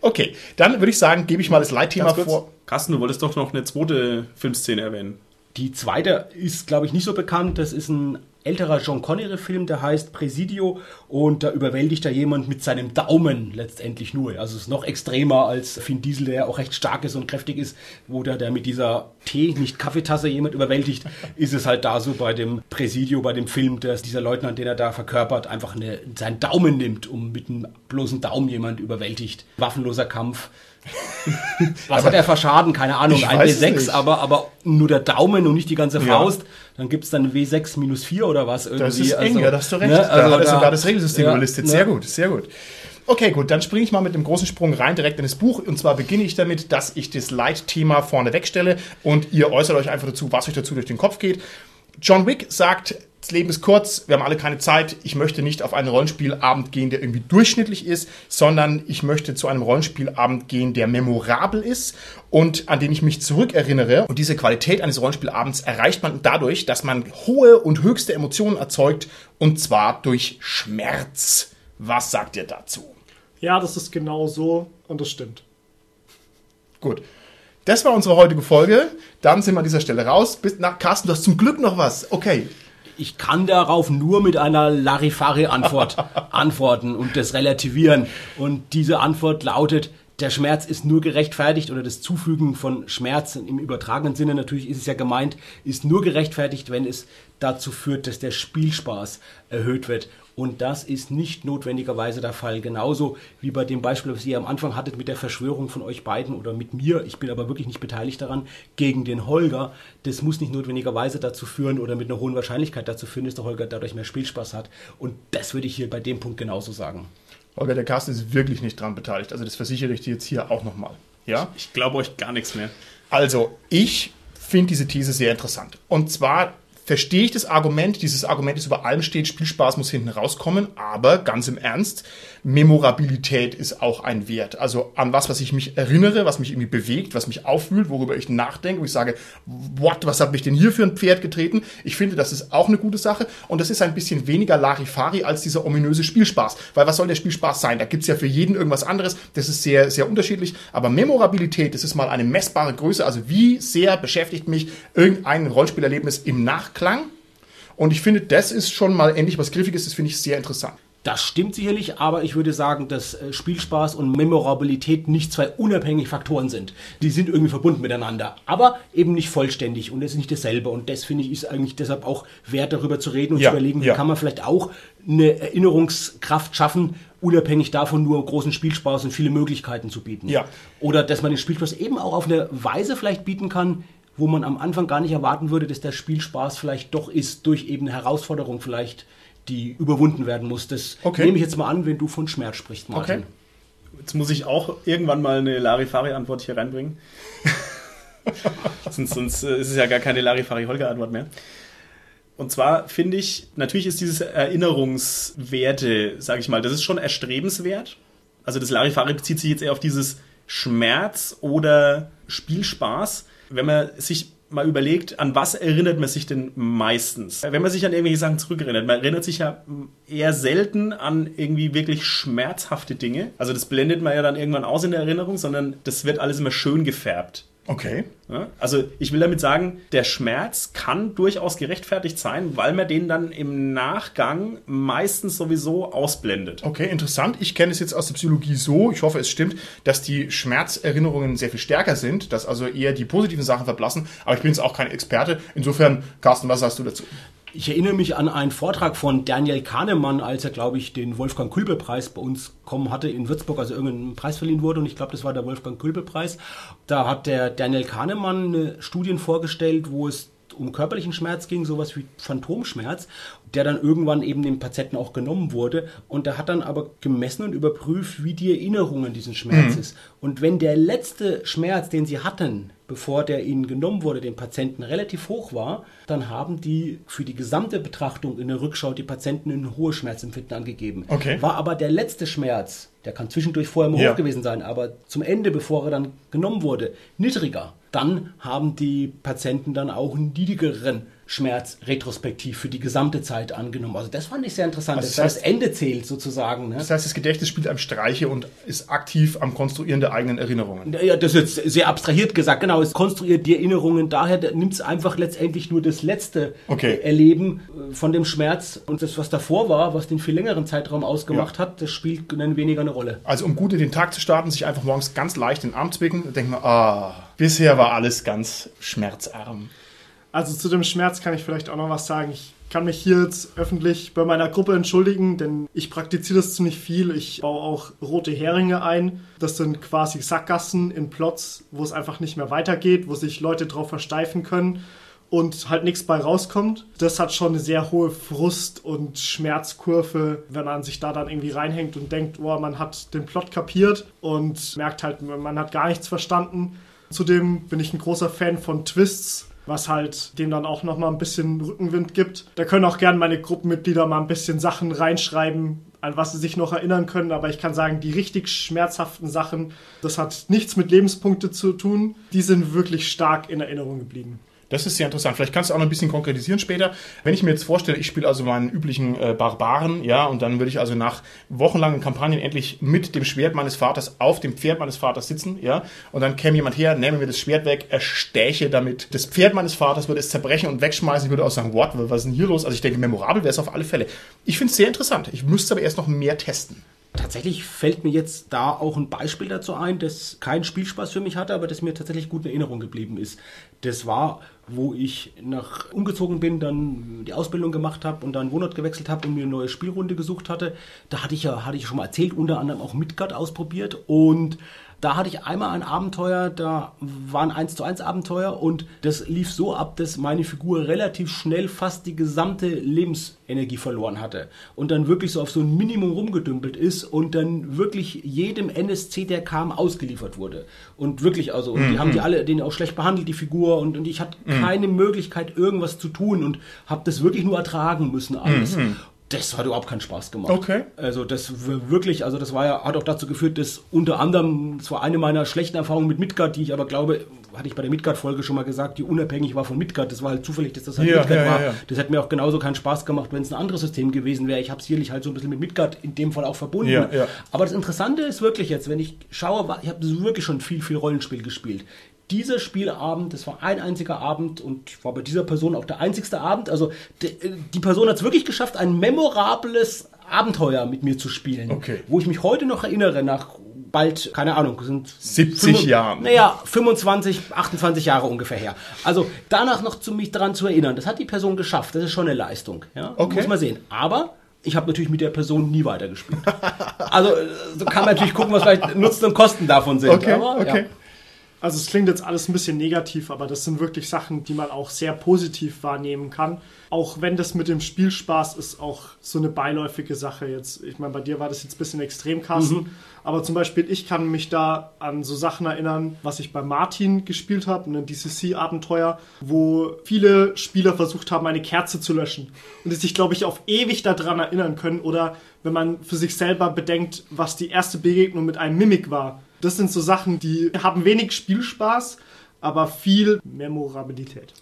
Okay, dann würde ich sagen, gebe ich mal das Leitthema vor. Carsten, du wolltest doch noch eine zweite Filmszene erwähnen. Die zweite ist, glaube ich, nicht so bekannt. Das ist ein älterer John Connery-Film, der heißt Presidio und da überwältigt er jemand mit seinem Daumen letztendlich nur. Also es ist noch extremer als Finn Diesel, der ja auch recht stark ist und kräftig ist, wo der, der mit dieser Tee, nicht Kaffeetasse jemand überwältigt, ist es halt da so bei dem Presidio, bei dem Film, dass dieser Leutnant, den er da verkörpert, einfach eine, seinen Daumen nimmt, um mit einem bloßen Daumen jemand überwältigt. Waffenloser Kampf. Was hat er für Schaden? Keine Ahnung. Ein weiß es W6, nicht. aber, aber nur der Daumen und nicht die ganze Ja. Faust. Dann gibt es dann W6 minus 4 oder was irgendwie. Das ist eng, Also, ja, da hast du recht. ne, da also hat er da- sogar das Regelsystem ja, überlistet. ne. Sehr gut, sehr gut. Okay, gut, dann springe ich mal mit einem großen Sprung rein direkt in das Buch. Und zwar beginne ich damit, dass ich das Leitthema vorne wegstelle und ihr äußert euch einfach dazu, was euch dazu durch den Kopf geht. John Wick sagt, das Leben ist kurz, wir haben alle keine Zeit. Ich möchte nicht auf einen Rollenspielabend gehen, der irgendwie durchschnittlich ist, sondern ich möchte zu einem Rollenspielabend gehen, der memorabel ist und an den ich mich zurückerinnere. Und diese Qualität eines Rollenspielabends erreicht man dadurch, dass man hohe und höchste Emotionen erzeugt und zwar durch Schmerz. Was sagt ihr dazu? Ja, das ist genau so und das stimmt. Gut. Das war unsere heutige Folge. Dann sind wir an dieser Stelle raus. Bis nach Carsten, du hast zum Glück noch was. Okay. Ich kann darauf nur mit einer Larifari-Antwort antworten und das relativieren. Und diese Antwort lautet, der Schmerz ist nur gerechtfertigt oder das Zufügen von Schmerz im übertragenen Sinne, natürlich ist es ja gemeint, ist nur gerechtfertigt, wenn es dazu führt, dass der Spielspaß erhöht wird. Und das ist nicht notwendigerweise der Fall. Genauso wie bei dem Beispiel, was ihr am Anfang hattet mit der Verschwörung von euch beiden oder mit mir, ich bin aber wirklich nicht beteiligt daran, gegen den Holger. Das muss nicht notwendigerweise dazu führen oder mit einer hohen Wahrscheinlichkeit dazu führen, dass der Holger dadurch mehr Spielspaß hat. Und das würde ich hier bei dem Punkt genauso sagen. Holger, der Carsten ist wirklich nicht dran beteiligt. Also das versichere ich dir jetzt hier auch nochmal. Ja? Ich glaube euch gar nichts mehr. Also, ich finde diese These sehr interessant. Und zwar verstehe ich das Argument. Dieses Argument, das über allem steht, Spielspaß muss hinten rauskommen. Aber ganz im Ernst, Memorabilität ist auch ein Wert. Also an was, was ich mich erinnere, was mich irgendwie bewegt, was mich aufwühlt, worüber ich nachdenke, wo ich sage, what, was hat mich denn hier für ein Pferd getreten? Ich finde, das ist auch eine gute Sache. Und das ist ein bisschen weniger Larifari als dieser ominöse Spielspaß. Weil was soll der Spielspaß sein? Da gibt's ja für jeden irgendwas anderes. Das ist sehr, sehr unterschiedlich. Aber Memorabilität, das ist mal eine messbare Größe. Also wie sehr beschäftigt mich irgendein Rollspielerlebnis im Nachklang? Und ich finde, das ist schon mal endlich was Griffiges. Das finde ich sehr interessant. Das stimmt sicherlich, aber ich würde sagen, dass äh, Spielspaß und Memorabilität nicht zwei unabhängige Faktoren sind. Die sind irgendwie verbunden miteinander, aber eben nicht vollständig und es ist nicht dasselbe. Und das finde ich ist eigentlich deshalb auch wert, darüber zu reden und Ja, zu überlegen, wie ja. kann man vielleicht auch eine Erinnerungskraft schaffen, unabhängig davon nur großen Spielspaß und viele Möglichkeiten zu bieten. Ja. Oder dass man den Spielspaß eben auch auf eine Weise vielleicht bieten kann, wo man am Anfang gar nicht erwarten würde, dass der Spielspaß vielleicht doch ist, durch eben eine Herausforderung vielleicht, die überwunden werden muss. Das Okay. nehme ich jetzt mal an, wenn du von Schmerz sprichst, Martin. Okay. Jetzt muss ich auch irgendwann mal eine Larifari-Antwort hier reinbringen. sonst, sonst äh, ist es ja gar keine Larifari-Holger-Antwort mehr. Und zwar finde ich, natürlich ist dieses Erinnerungswerte, sage ich mal, das ist schon erstrebenswert. Also das Larifari bezieht sich jetzt eher auf dieses Schmerz oder Spielspaß. Wenn man sich mal überlegt, an was erinnert man sich denn meistens? Wenn man sich an irgendwelche Sachen zurückerinnert, man erinnert sich ja eher selten an irgendwie wirklich schmerzhafte Dinge. Also das blendet man ja dann irgendwann aus in der Erinnerung, sondern das wird alles immer schön gefärbt. Okay. Also ich will damit sagen, der Schmerz kann durchaus gerechtfertigt sein, weil man den dann im Nachgang meistens sowieso ausblendet. Okay, interessant. Ich kenne es jetzt aus der Psychologie so, ich hoffe, es stimmt, dass die Schmerzerinnerungen sehr viel stärker sind, dass also eher die positiven Sachen verblassen. Aber ich bin jetzt auch kein Experte. Insofern, Carsten, was sagst du dazu? Ich erinnere mich an einen Vortrag von Daniel Kahnemann, als er, glaube ich, den Wolfgang Külbe-Preis bei uns kommen hatte in Würzburg, also irgendein Preis verliehen wurde und ich glaube, das war der Wolfgang Külbe-Preis. Da hat der Daniel Kahnemann eine Studien vorgestellt, wo es um körperlichen Schmerz ging, sowas wie Phantomschmerz, der dann irgendwann eben dem Patienten auch genommen wurde. Und der hat dann aber gemessen und überprüft, wie die Erinnerung an diesen Schmerz ist. Und wenn der letzte Schmerz, den sie hatten, bevor der ihnen genommen wurde, den Patienten relativ hoch war, dann haben die für die gesamte Betrachtung in der Rückschau die Patienten ein hohes Schmerzempfinden angegeben. Okay. War aber der letzte Schmerz, der kann zwischendurch vorher mal Ja. hoch gewesen sein, aber zum Ende, bevor er dann genommen wurde, niedriger, dann haben die Patienten dann auch einen niedrigeren Schmerz retrospektiv für die gesamte Zeit angenommen. Also das fand ich sehr interessant, Also das das, heißt- Ende zählt sozusagen. Ne? Das heißt, das Gedächtnis spielt einem Streiche und ist aktiv am Konstruieren der eigenen Erinnerungen. Ja, das ist jetzt sehr abstrahiert gesagt, genau. Es konstruiert die Erinnerungen daher, nimmt es einfach letztendlich nur das letzte Okay. äh, Erleben äh, von dem Schmerz und das, was davor war, was den viel längeren Zeitraum ausgemacht hat, das spielt dann weniger eine Rolle. Also um gut in den Tag zu starten, sich einfach morgens ganz leicht in den Arm zwicken und denken, ah, bisher war alles ganz schmerzarm. Also zu dem Schmerz kann ich vielleicht auch noch was sagen. Ich kann mich hier jetzt öffentlich bei meiner Gruppe entschuldigen, denn ich praktiziere das ziemlich viel. Ich baue auch rote Heringe ein. Das sind quasi Sackgassen in Plots, wo es einfach nicht mehr weitergeht, wo sich Leute drauf versteifen können und halt nichts bei rauskommt. Das hat schon eine sehr hohe Frust- und Schmerzkurve, wenn man sich da dann irgendwie reinhängt und denkt, oh, man hat den Plot kapiert und merkt halt, man hat gar nichts verstanden. Zudem bin ich ein großer Fan von Twists, was halt dem dann auch nochmal ein bisschen Rückenwind gibt. Da können auch gerne meine Gruppenmitglieder mal ein bisschen Sachen reinschreiben, an was sie sich noch erinnern können. Aber ich kann sagen, die richtig schmerzhaften Sachen, das hat nichts mit Lebenspunkte zu tun. Die sind wirklich stark in Erinnerung geblieben. Das ist sehr interessant. Vielleicht kannst du auch noch ein bisschen konkretisieren später. Wenn ich mir jetzt vorstelle, ich spiele also meinen üblichen äh, Barbaren, ja, und dann würde ich also nach wochenlangen Kampagnen endlich mit dem Schwert meines Vaters auf dem Pferd meines Vaters sitzen, ja, und dann käme jemand her, nähme mir das Schwert weg, erstäche damit das Pferd meines Vaters, würde es zerbrechen und wegschmeißen. Ich würde auch sagen, what, was ist denn hier los? Also ich denke, memorabel wäre es auf alle Fälle. Ich finde es sehr interessant. Ich müsste aber erst noch mehr testen. Tatsächlich fällt mir jetzt da auch ein Beispiel dazu ein, das keinen Spielspaß für mich hatte, aber das mir tatsächlich gut in Erinnerung geblieben ist. Das war, wo ich nach umgezogen bin, dann die Ausbildung gemacht habe und dann Wohnort gewechselt habe und mir eine neue Spielrunde gesucht hatte. Da hatte ich ja, hatte ich schon mal erzählt, unter anderem auch Midgard ausprobiert und Da hatte ich einmal ein Abenteuer, da war ein 1 zu 1 Abenteuer und das lief so ab, dass meine Figur relativ schnell fast die gesamte Lebensenergie verloren hatte und dann wirklich so auf so ein Minimum rumgedümpelt ist und dann wirklich jedem NSC, der kam, ausgeliefert wurde. Und wirklich, also, und die haben die alle, den auch schlecht behandelt, die Figur, und, und ich hatte keine Möglichkeit, irgendwas zu tun und habe das wirklich nur ertragen müssen alles. Das hat überhaupt keinen Spaß gemacht. Okay. Also das war wirklich, also das war ja, hat auch dazu geführt, dass unter anderem, das war eine meiner schlechten Erfahrungen mit Midgard, die ich aber glaube, hatte ich bei der Midgard-Folge schon mal gesagt, die unabhängig war von Midgard. Das war halt zufällig, dass das halt Ja, Midgard ja, war. ja. Das hätte mir auch genauso keinen Spaß gemacht, wenn es ein anderes System gewesen wäre. Ich habe es sicherlich halt so ein bisschen mit Midgard in dem Fall auch verbunden. Aber das Interessante ist wirklich jetzt, wenn ich schaue, ich habe wirklich schon viel, viel Rollenspiel gespielt. Dieser Spielabend, das war ein einziger Abend und war bei dieser Person auch der einzigste Abend. Also de, die Person hat es wirklich geschafft, ein memorables Abenteuer mit mir zu spielen. Okay. Wo ich mich heute noch erinnere, nach bald, keine Ahnung, sind 70 fünfund- Jahren. Naja, 25, 28 Jahre ungefähr her. Also danach noch zu mich dran zu erinnern, das hat die Person geschafft. Das ist schon eine Leistung. Ja? Okay. Muss man sehen. Aber ich habe natürlich mit der Person nie weitergespielt. also äh, so kann man natürlich gucken, was vielleicht Nutzen und Kosten davon sind. Okay, Aber, okay. Ja. Also es klingt jetzt alles ein bisschen negativ, aber das sind wirklich Sachen, die man auch sehr positiv wahrnehmen kann. Auch wenn das mit dem Spielspaß ist auch so eine beiläufige Sache jetzt. Ich meine, bei dir war das jetzt ein bisschen extrem, Carsten. Aber zum Beispiel, ich kann mich da an so Sachen erinnern, was ich bei Martin gespielt habe, ein DCC-Abenteuer, wo viele Spieler versucht haben, eine Kerze zu löschen. Und die sich, glaube ich, auf ewig daran erinnern können. Oder wenn man für sich selber bedenkt, was die erste Begegnung mit einem Mimik war. Das sind so Sachen, die haben wenig Spielspaß, aber viel Memorabilität.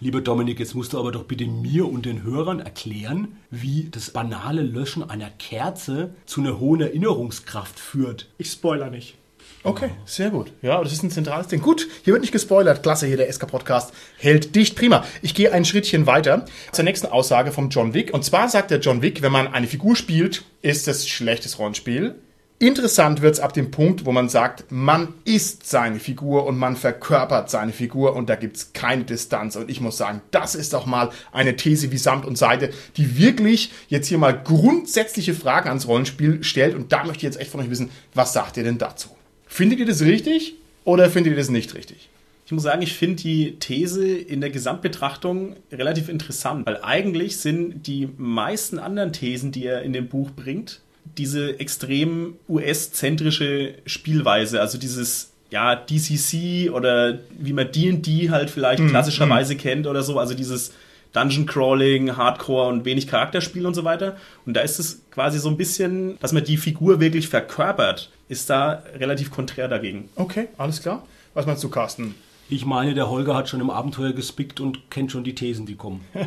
Lieber Dominik, jetzt musst du aber doch bitte mir und den Hörern erklären, wie das banale Löschen einer Kerze zu einer hohen Erinnerungskraft führt. Ich spoiler nicht. Okay, sehr gut. Ja, das ist ein zentrales Ding. Gut, hier wird nicht gespoilert. Klasse, hier der SK-Podcast hält dicht. Prima. Ich gehe ein Schrittchen weiter zur nächsten Aussage vom John Wick. Und zwar sagt der John Wick, wenn man eine Figur spielt, ist es schlechtes Rollenspiel. Interessant wird es ab dem Punkt, wo man sagt, man ist seine Figur und man verkörpert seine Figur und da gibt es keine Distanz. Und ich muss sagen, das ist doch mal eine These wie Samt und Seite, die wirklich jetzt hier mal grundsätzliche Fragen ans Rollenspiel stellt. Und da möchte ich jetzt echt von euch wissen, was sagt ihr denn dazu? Findet ihr das richtig oder findet ihr das nicht richtig? Ich muss sagen, ich finde die These in der Gesamtbetrachtung relativ interessant, weil eigentlich sind die meisten anderen Thesen, die er in dem Buch bringt, diese extrem US-zentrische Spielweise, also dieses ja, DCC oder wie man D&D halt vielleicht klassischerweise kennt oder so, also dieses Dungeon Crawling, Hardcore und wenig Charakterspiel und so weiter. Und da ist es quasi so ein bisschen, dass man die Figur wirklich verkörpert, ist da relativ konträr dagegen. Okay, alles klar. Was meinst du, Carsten? Ich meine, der Holger hat schon im Abenteuer gespickt und kennt schon die Thesen, die kommen.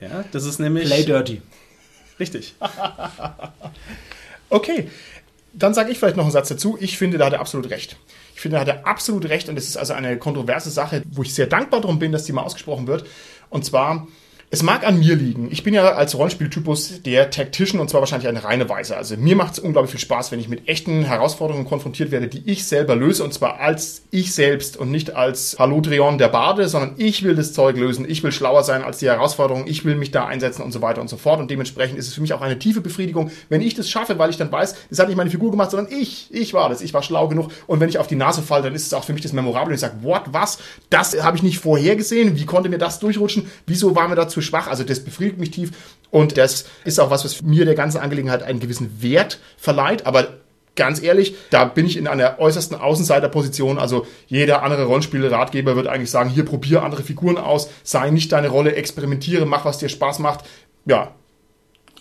Ja, das ist nämlich Play dirty. Richtig. Okay, dann sage ich vielleicht noch einen Satz dazu. Ich finde, da hat er absolut recht. Ich finde, da hat er absolut recht und es ist also eine kontroverse Sache, wo ich sehr dankbar darum bin, dass die mal ausgesprochen wird. Und zwar, es mag an mir liegen. Ich bin ja als Rollenspieltypus der Tactician und zwar wahrscheinlich eine reine Weise. Also mir macht es unglaublich viel Spaß, wenn ich mit echten Herausforderungen konfrontiert werde, die ich selber löse und zwar als ich selbst und nicht als Hallo Dreon der Bade, sondern ich will das Zeug lösen. Ich will schlauer sein als die Herausforderung. Ich will mich da einsetzen und so weiter und so fort. Und dementsprechend ist es für mich auch eine tiefe Befriedigung, wenn ich das schaffe, weil ich dann weiß, das hat nicht meine Figur gemacht, sondern ich. Ich war das. Ich war schlau genug. Und wenn ich auf die Nase falle, dann ist es auch für mich das Memorable. Und ich sage, what, was? Das habe ich nicht vorhergesehen. Wie konnte mir das durchrutschen? Wieso war mir da zu schwach? Also das befriedigt mich tief. Und das ist auch was, was mir der ganzen Angelegenheit einen gewissen Wert verleiht. Aber ganz ehrlich, da bin ich in einer äußersten Außenseiterposition. Also jeder andere Rollenspielratgeber wird eigentlich sagen, hier probier andere Figuren aus, sei nicht deine Rolle, experimentiere, mach, was dir Spaß macht. Ja,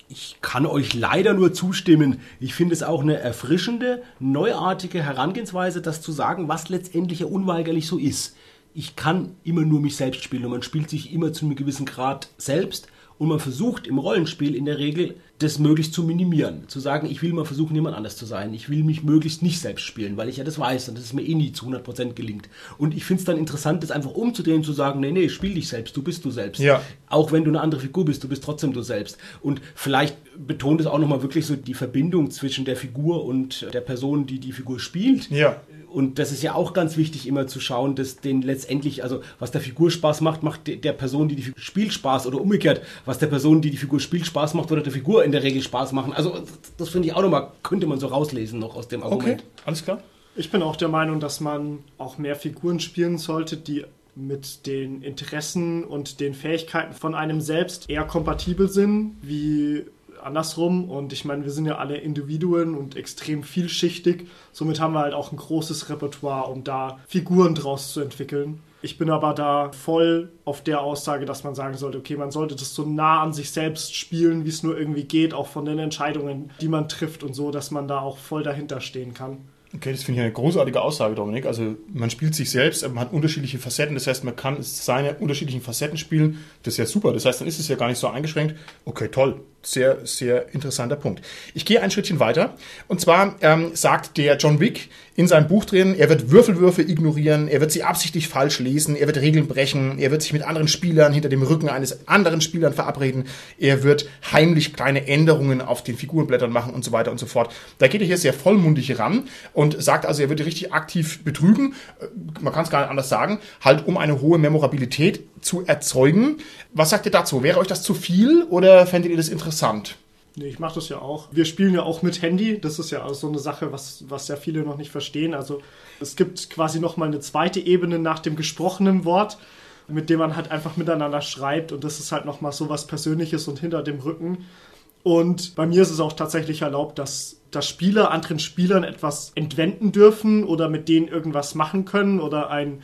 Ich kann euch leider nur zustimmen. Ich finde es auch eine erfrischende, neuartige Herangehensweise, das zu sagen, was letztendlich ja unweigerlich so ist. Ich kann immer nur mich selbst spielen und man spielt sich immer zu einem gewissen Grad selbst und man versucht im Rollenspiel in der Regel das möglichst zu minimieren. Zu sagen, ich will mal versuchen, jemand anders zu sein. Ich will mich möglichst nicht selbst spielen, weil ich ja das weiß und das ist mir eh nie zu 100% gelingt. Und ich finde es dann interessant, das einfach umzudrehen und zu sagen, nee, nee, spiel dich selbst, du bist du selbst. Ja. Auch wenn du eine andere Figur bist, du bist trotzdem du selbst. Und vielleicht betont es auch nochmal wirklich so die Verbindung zwischen der Figur und der Person, die die Figur spielt. ja. Und das ist ja auch ganz wichtig, immer zu schauen, dass den letztendlich, also was der Figur Spaß macht, macht der Person, die die Figur spielt, Spaß oder umgekehrt, was der Person, die die Figur spielt, Spaß macht oder der Figur in der Regel Spaß machen. Also das finde ich auch nochmal, könnte man so rauslesen noch aus dem Argument. Okay, alles klar. Ich bin auch der Meinung, dass man auch mehr Figuren spielen sollte, die mit den Interessen und den Fähigkeiten von einem selbst eher kompatibel sind, wie andersrum. Und ich meine, wir sind ja alle Individuen und extrem vielschichtig. Somit haben wir halt auch ein großes Repertoire, um da Figuren draus zu entwickeln. Ich bin aber da voll auf der Aussage, dass man sagen sollte, okay, man sollte das so nah an sich selbst spielen, wie es nur irgendwie geht, auch von den Entscheidungen, die man trifft und so, dass man da auch voll dahinter stehen kann. Okay, das finde ich eine großartige Aussage, Dominik. Also man spielt sich selbst, man hat unterschiedliche Facetten. Das heißt, man kann seine unterschiedlichen Facetten spielen. Das ist ja super. Das heißt, dann ist es ja gar nicht so eingeschränkt. Okay, toll. Sehr, sehr interessanter Punkt. Ich gehe ein Schrittchen weiter. Und zwar ähm, sagt der John Wick in seinem Buch drin, er wird Würfelwürfe ignorieren, er wird sie absichtlich falsch lesen, er wird Regeln brechen, er wird sich mit anderen Spielern hinter dem Rücken eines anderen Spielern verabreden, er wird heimlich kleine Änderungen auf den Figurenblättern machen und so weiter und so fort. Da geht er hier sehr vollmundig ran und sagt also, er würde richtig aktiv betrügen, äh, man kann es gar nicht anders sagen, halt um eine hohe Memorabilität zu erzeugen. Was sagt ihr dazu? Wäre euch das zu viel oder fändet ihr das interessant? Nee, ich mache das ja auch. Wir spielen ja auch mit Handy. Das ist ja auch so eine Sache, was, was ja viele noch nicht verstehen. Also es gibt quasi nochmal eine zweite Ebene nach dem gesprochenen Wort, mit dem man halt einfach miteinander schreibt. Und das ist halt nochmal so was Persönliches und hinter dem Rücken. Und bei mir ist es auch tatsächlich erlaubt, dass, dass Spieler anderen Spielern etwas entwenden dürfen oder mit denen irgendwas machen können oder ein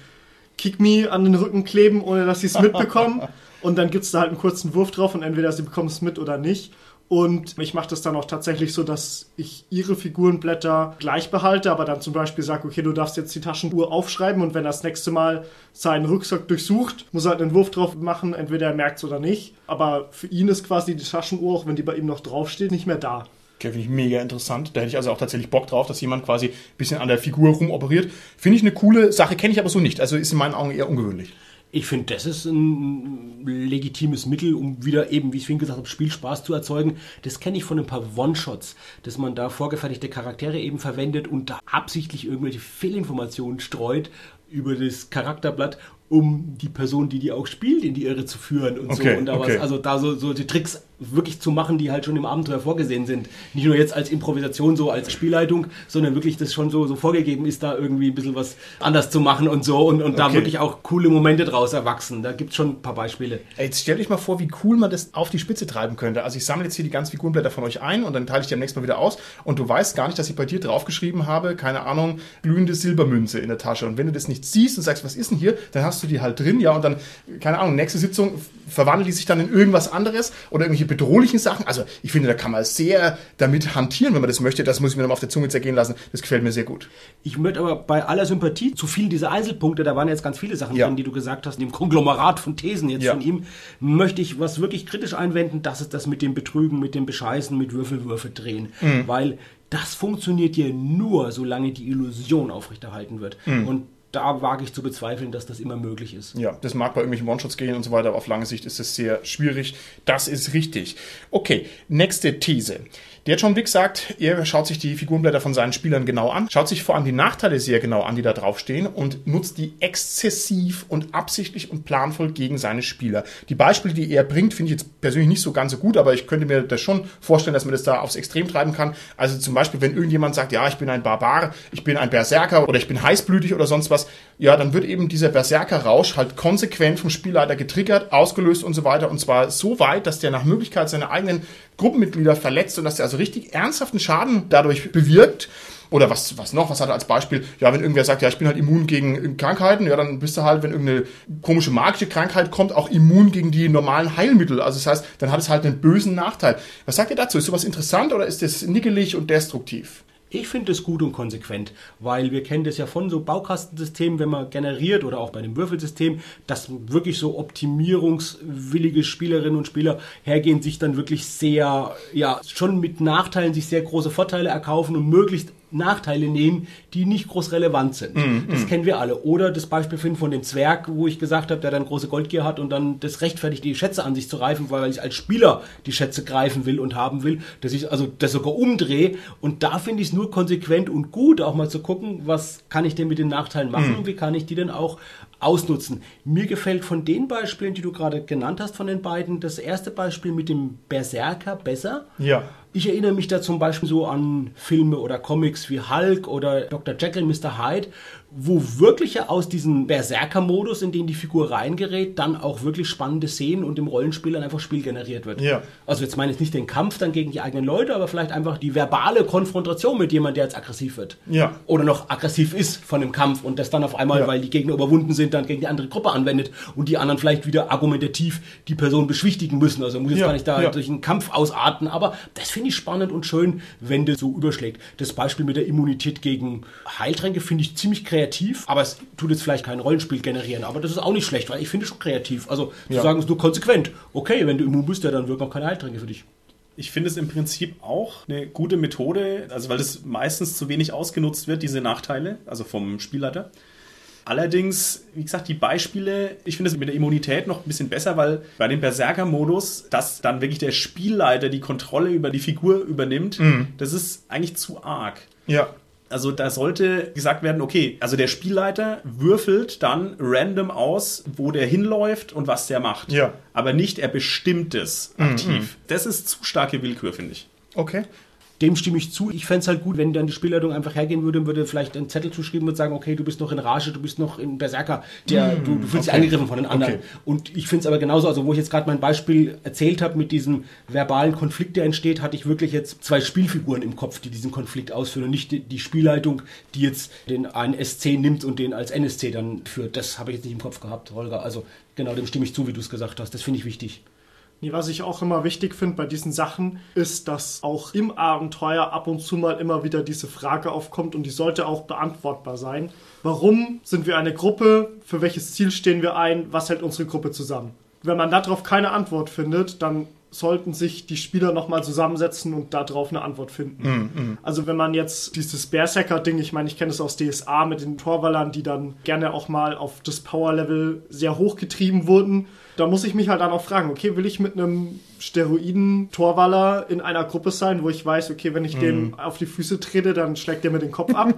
Kick Me an den Rücken kleben, ohne dass sie es mitbekommen. Und dann gibt es da halt einen kurzen Wurf drauf und entweder sie bekommen es mit oder nicht. Und ich mache das dann auch tatsächlich so, dass ich ihre Figurenblätter gleich behalte, aber dann zum Beispiel sage, okay, du darfst jetzt die Taschenuhr aufschreiben und wenn er das nächste Mal seinen Rucksack durchsucht, muss er halt einen Wurf drauf machen, entweder er merkt es oder nicht. Aber für ihn ist quasi die Taschenuhr, auch wenn die bei ihm noch draufsteht, nicht mehr da. Okay, finde ich mega interessant. Da hätte ich also auch tatsächlich Bock drauf, dass jemand quasi ein bisschen an der Figur rumoperiert. Finde ich eine coole Sache, kenne ich aber so nicht. Also ist in meinen Augen eher ungewöhnlich. Ich finde, das ist ein legitimes Mittel, um wieder eben, wie ich vorhin gesagt habe, Spielspaß zu erzeugen. Das kenne ich von ein paar One-Shots, dass man da vorgefertigte Charaktere eben verwendet und da absichtlich irgendwelche Fehlinformationen streut über das Charakterblatt, um die Person, die die auch spielt, in die Irre zu führen und Okay, so. Und da okay. was, also da so, so die Tricks wirklich zu machen, die halt schon im Abenteuer vorgesehen sind. Nicht nur jetzt als Improvisation, so als Spielleitung, sondern wirklich das schon so, so vorgegeben ist, da irgendwie ein bisschen was anders zu machen und so und, und da Okay. wirklich auch coole Momente draus erwachsen. Da gibt es schon ein paar Beispiele. Jetzt stellt euch mal vor, wie cool man das auf die Spitze treiben könnte. Also ich sammle jetzt hier die ganzen Figurenblätter von euch ein und dann teile ich die am nächsten Mal wieder aus und du weißt gar nicht, dass ich bei dir draufgeschrieben habe, keine Ahnung, glühende Silbermünze in der Tasche. Und wenn du das nicht siehst und sagst, was ist denn hier, dann hast du die halt drin, ja, und dann, keine Ahnung, nächste Sitzung verwandelt die sich dann in irgendwas anderes oder irgendwelche bedrohlichen Sachen. Also ich finde, da kann man sehr damit hantieren, wenn man das möchte. Das muss ich mir nochmal auf der Zunge zergehen lassen. Das gefällt mir sehr gut. Ich möchte aber bei aller Sympathie zu vielen dieser Einzelpunkte, da waren jetzt ganz viele Sachen Ja. drin, die du gesagt hast, in dem Konglomerat von Thesen jetzt Ja. von ihm, möchte ich was wirklich kritisch einwenden, das ist das mit dem Betrügen, mit dem Bescheißen, mit Würfelwürfe drehen. Mhm. Weil das funktioniert ja nur, solange die Illusion aufrechterhalten wird. Mhm. Und da wage ich zu bezweifeln, dass das immer möglich ist. Ja, das mag bei irgendwelchen One-Shots gehen und so weiter, aber auf lange Sicht ist es sehr schwierig. Das ist richtig. Okay, nächste These. Der John Wick sagt, er schaut sich die Figurenblätter von seinen Spielern genau an, schaut sich vor allem die Nachteile sehr genau an, die da draufstehen und nutzt die exzessiv und absichtlich und planvoll gegen seine Spieler. Die Beispiele, die er bringt, finde ich jetzt persönlich nicht so ganz so gut, aber ich könnte mir das schon vorstellen, dass man das da aufs Extrem treiben kann. Also zum Beispiel, wenn irgendjemand sagt, ja, ich bin ein Barbar, ich bin ein Berserker oder ich bin heißblütig oder sonst was, ja, dann wird eben dieser Berserker-Rausch halt konsequent vom Spielleiter getriggert, ausgelöst und so weiter. Und zwar so weit, dass der nach Möglichkeit seine eigenen Gruppenmitglieder verletzt und dass der also richtig ernsthaften Schaden dadurch bewirkt. Oder was, was noch? Was hat er als Beispiel? Ja, wenn irgendwer sagt, ja, ich bin halt immun gegen Krankheiten, ja, dann bist du halt, wenn irgendeine komische magische Krankheit kommt, auch immun gegen die normalen Heilmittel. Also das heißt, dann hat es halt einen bösen Nachteil. Was sagt ihr dazu? Ist sowas interessant oder ist das nickelig und destruktiv? Ich finde es gut und konsequent, weil wir kennen das ja von so Baukastensystemen, wenn man generiert oder auch bei dem Würfelsystem, dass wirklich so optimierungswillige Spielerinnen und Spieler hergehen, sich dann wirklich sehr, ja, schon mit Nachteilen sich sehr große Vorteile erkaufen und möglichst Nachteile nehmen, die nicht groß relevant sind. Mhm, Das kennen wir alle. Oder das Beispiel finden von dem Zwerg, wo ich gesagt habe, der dann große Goldgier hat und dann das rechtfertigt, die Schätze an sich zu greifen, weil ich als Spieler die Schätze greifen will und haben will, dass ich also das sogar umdrehe. Und da finde ich es nur konsequent und gut, auch mal zu gucken, was kann ich denn mit den Nachteilen machen und wie kann ich die denn auch ausnutzen. Mir gefällt von den Beispielen, die du gerade genannt hast, von den beiden, das erste Beispiel mit dem Berserker besser. Ja. Ich erinnere mich da zum Beispiel so an Filme oder Comics wie Hulk oder Dr. Jekyll, Mr. Hyde, wo wirklich ja aus diesem Berserker-Modus, in den die Figur reingerät, dann auch wirklich spannende Szenen und im Rollenspiel dann einfach Spiel generiert wird. Ja. Also jetzt meine ich nicht den Kampf dann gegen die eigenen Leute, aber vielleicht einfach die verbale Konfrontation mit jemandem, der jetzt aggressiv wird. Ja. Oder noch aggressiv ist von dem Kampf und das dann auf einmal, Ja. weil die Gegner überwunden sind, dann gegen die andere Gruppe anwendet und die anderen vielleicht wieder argumentativ die Person beschwichtigen müssen. Also muss jetzt gar nicht da durch einen Kampf ausarten, aber das finde ich spannend und schön, wenn das so überschlägt. Das Beispiel mit der Immunität gegen Heiltränke finde ich ziemlich kreativ, aber es tut jetzt vielleicht kein Rollenspiel generieren, aber das ist auch nicht schlecht, weil ich finde es schon kreativ. Also zu Ja. sagen es nur konsequent. Okay, wenn du immun bist, ja, dann wirken auch keine Heiltränke für dich. Ich finde es im Prinzip auch eine gute Methode, also weil es meistens zu wenig ausgenutzt wird, diese Nachteile, also vom Spielleiter. Allerdings, wie gesagt, die Beispiele, ich finde es mit der Immunität noch ein bisschen besser, weil bei dem Berserker-Modus, dass dann wirklich der Spielleiter die Kontrolle über die Figur übernimmt, das ist eigentlich zu arg. Ja. Also da sollte gesagt werden, okay, also der Spielleiter würfelt dann random aus, wo der hinläuft und was der macht. Ja. Aber nicht er bestimmt es aktiv. Das ist zu starke Willkür, finde ich. Okay. Dem stimme ich zu. Ich fände es halt gut, wenn dann die Spielleitung einfach hergehen würde und würde vielleicht einen Zettel zuschreiben und sagen, okay, du bist noch in Rage, du bist noch in Berserker, der, du, du fühlst dich okay. angegriffen von den anderen. Okay. Und ich finde es aber genauso, also wo ich jetzt gerade mein Beispiel erzählt habe mit diesem verbalen Konflikt, der entsteht, hatte ich wirklich jetzt zwei Spielfiguren im Kopf, die diesen Konflikt ausführen und nicht die, die Spielleitung, die jetzt den einen SC nimmt und den als NSC dann führt. Das habe ich jetzt nicht im Kopf gehabt, Holger. Also genau, dem stimme ich zu, wie du es gesagt hast. Das finde ich wichtig. Was ich auch immer wichtig finde bei diesen Sachen, ist, dass auch im Abenteuer ab und zu mal immer wieder diese Frage aufkommt und die sollte auch beantwortbar sein. Warum sind wir eine Gruppe? Für welches Ziel stehen wir ein? Was hält unsere Gruppe zusammen? Wenn man darauf keine Antwort findet, dann sollten sich die Spieler nochmal zusammensetzen und darauf eine Antwort finden. Also wenn man jetzt dieses Berserker-Ding, ich meine, ich kenne es aus DSA mit den Torwallern, die dann gerne auch mal auf das Power-Level sehr hoch getrieben wurden, da muss ich mich halt dann auch fragen, okay, will ich mit einem Steroiden-Torwaller in einer Gruppe sein, wo ich weiß, okay, wenn ich dem auf die Füße trete, dann schlägt der mir den Kopf ab?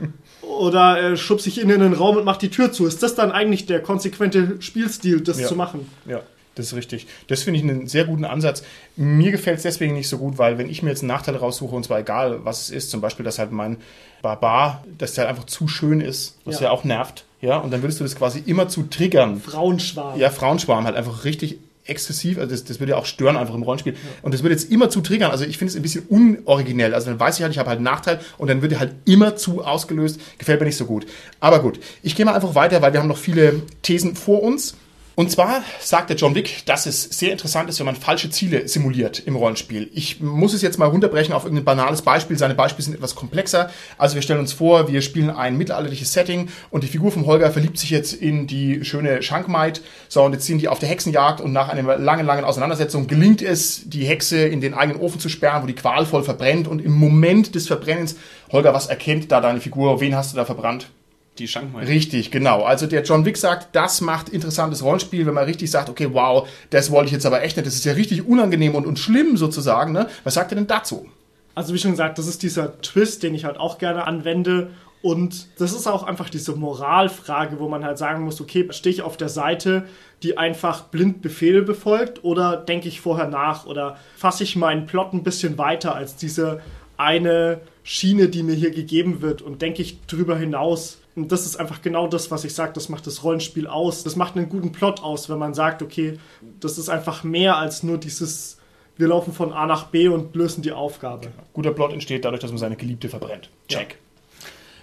Oder äh, schubse ich ihn in den Raum und mache die Tür zu? Ist das dann eigentlich der konsequente Spielstil, das Ja. zu machen? Ja, das ist richtig. Das finde ich einen sehr guten Ansatz. Mir gefällt es deswegen nicht so gut, weil wenn ich mir jetzt einen Nachteil raussuche, und zwar egal, was es ist, zum Beispiel, dass halt mein Barbar, dass der halt einfach zu schön ist, was ja, Ja. auch nervt, ja, und dann würdest du das quasi immer zu triggern. Frauenschwarm. Ja, Frauenschwarm halt einfach richtig exzessiv, also das, das würde ja auch stören einfach im Rollenspiel. Und das würde jetzt immer zu triggern, also ich finde es ein bisschen unoriginell. Also dann weiß ich halt, ich habe halt einen Nachteil und dann wird er halt immer zu ausgelöst. Gefällt mir nicht so gut. Aber gut, ich gehe mal einfach weiter, weil wir haben noch viele Thesen vor uns. Und zwar sagt der John Wick, dass es sehr interessant ist, wenn man falsche Ziele simuliert im Rollenspiel. Ich muss es jetzt mal runterbrechen auf irgendein banales Beispiel. Seine Beispiele sind etwas komplexer. Also wir stellen uns vor, wir spielen ein mittelalterliches Setting und die Figur vom Holger verliebt sich jetzt in die schöne Shankmaid. So, und jetzt sind die auf der Hexenjagd und nach einer langen, langen Auseinandersetzung gelingt es, die Hexe in den eigenen Ofen zu sperren, wo die qualvoll verbrennt. Und im Moment des Verbrennens, Holger, was erkennt da deine Figur? Wen hast du da verbrannt? Die Schankmeier. Richtig, genau. Also der John Wick sagt, das macht interessantes Rollenspiel, wenn man richtig sagt, okay, wow, das wollte ich jetzt aber echt nicht. Das ist ja richtig unangenehm und, und schlimm sozusagen. Ne? Was sagt er denn dazu? Also wie schon gesagt, das ist dieser Twist, den ich halt auch gerne anwende. Und das ist auch einfach diese Moralfrage, wo man halt sagen muss, okay, stehe ich auf der Seite, die einfach blind Befehle befolgt oder denke ich vorher nach oder fasse ich meinen Plot ein bisschen weiter als diese eine Schiene, die mir hier gegeben wird und denke ich drüber hinaus. Und das ist einfach genau das, was ich sage, das macht das Rollenspiel aus. Das macht einen guten Plot aus, wenn man sagt, okay, das ist einfach mehr als nur dieses, wir laufen von A nach B und lösen die Aufgabe. Guter Plot entsteht dadurch, dass man seine Geliebte verbrennt. Check.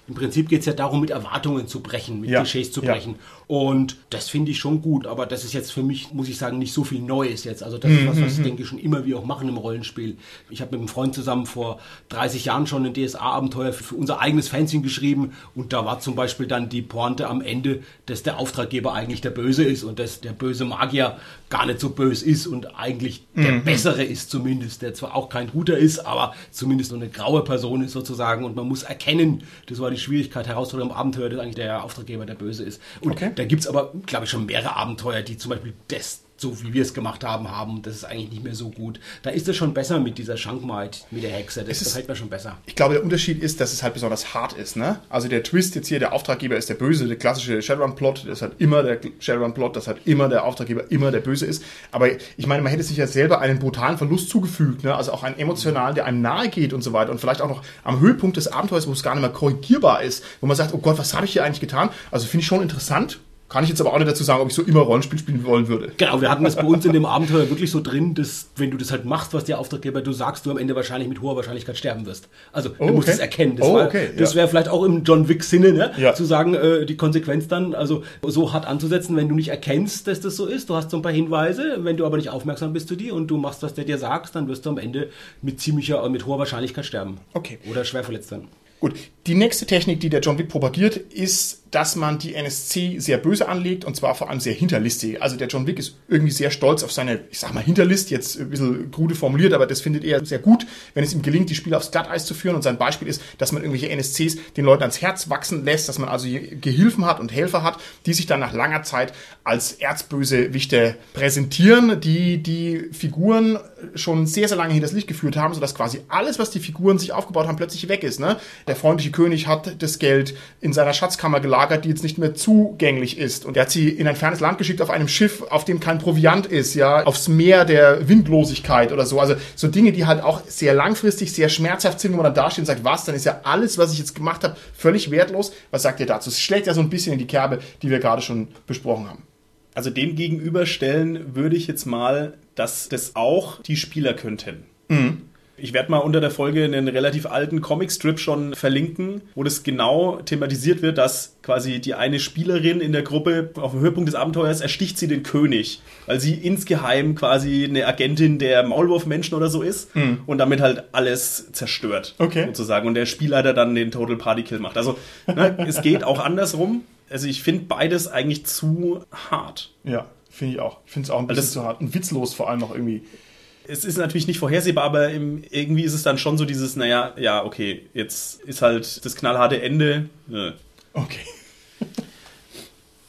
Im Prinzip geht es ja darum, mit Erwartungen zu brechen, mit Ja. Klischees zu Ja. brechen. Und das finde ich schon gut, aber das ist jetzt für mich, muss ich sagen, nicht so viel Neues jetzt. Also das ist was, was ich denke schon immer wir auch machen im Rollenspiel. Ich habe mit einem Freund zusammen vor 30 Jahren schon ein DSA-Abenteuer für, für unser eigenes Fanzine geschrieben und da war zum Beispiel dann die Pointe am Ende, dass der Auftraggeber eigentlich der Böse ist und dass der böse Magier gar nicht so böse ist und eigentlich der Bessere ist zumindest, der zwar auch kein guter ist, aber zumindest so eine graue Person ist sozusagen und man muss erkennen, das war die Schwierigkeit, Herausforderung im Abenteuer, dass eigentlich der Auftraggeber der Böse ist. Und Okay. da gibt es aber, glaube ich, schon mehrere Abenteuer, die zum Beispiel das, so wie wir es gemacht haben, haben. Das ist eigentlich nicht mehr so gut. Da ist es schon besser mit dieser Schankmaid, mit der Hexe. Das Es ist- gefällt mir schon besser. Ich glaube, der Unterschied ist, dass es halt besonders hart ist. Ne? Also der Twist jetzt hier, der Auftraggeber ist der Böse, der klassische Shadowrun-Plot, das hat immer der Shadowrun-Plot, dass halt immer der Auftraggeber immer der Böse ist. Aber ich meine, man hätte sich ja selber einen brutalen Verlust zugefügt, ne? also auch einen emotionalen, der einem nahe geht und so weiter. Und vielleicht auch noch am Höhepunkt des Abenteuers, wo es gar nicht mehr korrigierbar ist, wo man sagt, oh Gott, was habe ich hier eigentlich getan? Also finde ich schon interessant. Kann ich jetzt aber auch nicht dazu sagen, ob ich so immer Rollenspiel spielen wollen würde. Genau, wir hatten das bei uns in dem Abenteuer wirklich so drin, dass wenn du das halt machst, was der Auftraggeber du sagst, du am Ende wahrscheinlich mit hoher Wahrscheinlichkeit sterben wirst. Also Oh, du musst okay. es erkennen. Das, Oh, okay, das ja. wäre vielleicht auch im John Wick Sinne, ne? Ja. zu sagen, äh, die Konsequenz dann, also so hart anzusetzen, wenn du nicht erkennst, dass das so ist. Du hast so ein paar Hinweise, wenn du aber nicht aufmerksam bist zu dir und du machst, was der dir sagt, dann wirst du am Ende mit ziemlicher, mit hoher Wahrscheinlichkeit sterben. Okay. Oder schwer verletzt werden. Gut, die nächste Technik, die der John Wick propagiert, ist, dass man die NSC sehr böse anlegt und zwar vor allem sehr hinterlistig. Also der John Wick ist irgendwie sehr stolz auf seine, ich sag mal, Hinterlist, jetzt ein bisschen krude formuliert, aber das findet er sehr gut, wenn es ihm gelingt, die Spieler aufs Glatteis zu führen. Und sein Beispiel ist, dass man irgendwelche NSCs den Leuten ans Herz wachsen lässt, dass man also Gehilfen hat und Helfer hat, die sich dann nach langer Zeit als Erzbösewichte präsentieren, die die Figuren schon sehr, sehr lange hinters Licht geführt haben, sodass quasi alles, was die Figuren sich aufgebaut haben, plötzlich weg ist. Ne? Der freundliche König hat das Geld in seiner Schatzkammer gelagert, die jetzt nicht mehr zugänglich ist. Und er hat sie in ein fernes Land geschickt auf einem Schiff, auf dem kein Proviant ist, ja, aufs Meer der Windlosigkeit oder so. Also so Dinge, die halt auch sehr langfristig, sehr schmerzhaft sind, wo man dann dasteht und sagt, was, dann ist ja alles, was ich jetzt gemacht habe, völlig wertlos. Was sagt ihr dazu? Es schlägt ja so ein bisschen in die Kerbe, die wir gerade schon besprochen haben. Also dem gegenüberstellen würde ich jetzt mal, dass das auch die Spieler könnten. Ich werde mal unter der Folge einen relativ alten Comicstrip schon verlinken, wo das genau thematisiert wird, dass quasi die eine Spielerin in der Gruppe auf dem Höhepunkt des Abenteuers ersticht sie den König, weil sie insgeheim quasi eine Agentin der Maulwurfmenschen oder so ist und damit halt alles zerstört, Okay. sozusagen. Und der Spielleiter dann den Total Party Kill macht. Also ne, es geht auch andersrum. Also ich finde beides eigentlich zu hart. Ja, finde ich auch. Ich finde es auch ein bisschen das- zu hart und witzlos vor allem noch irgendwie. Es ist natürlich nicht vorhersehbar, aber irgendwie ist es dann schon so dieses, naja, ja, okay, jetzt ist halt das knallharte Ende. Äh. Okay.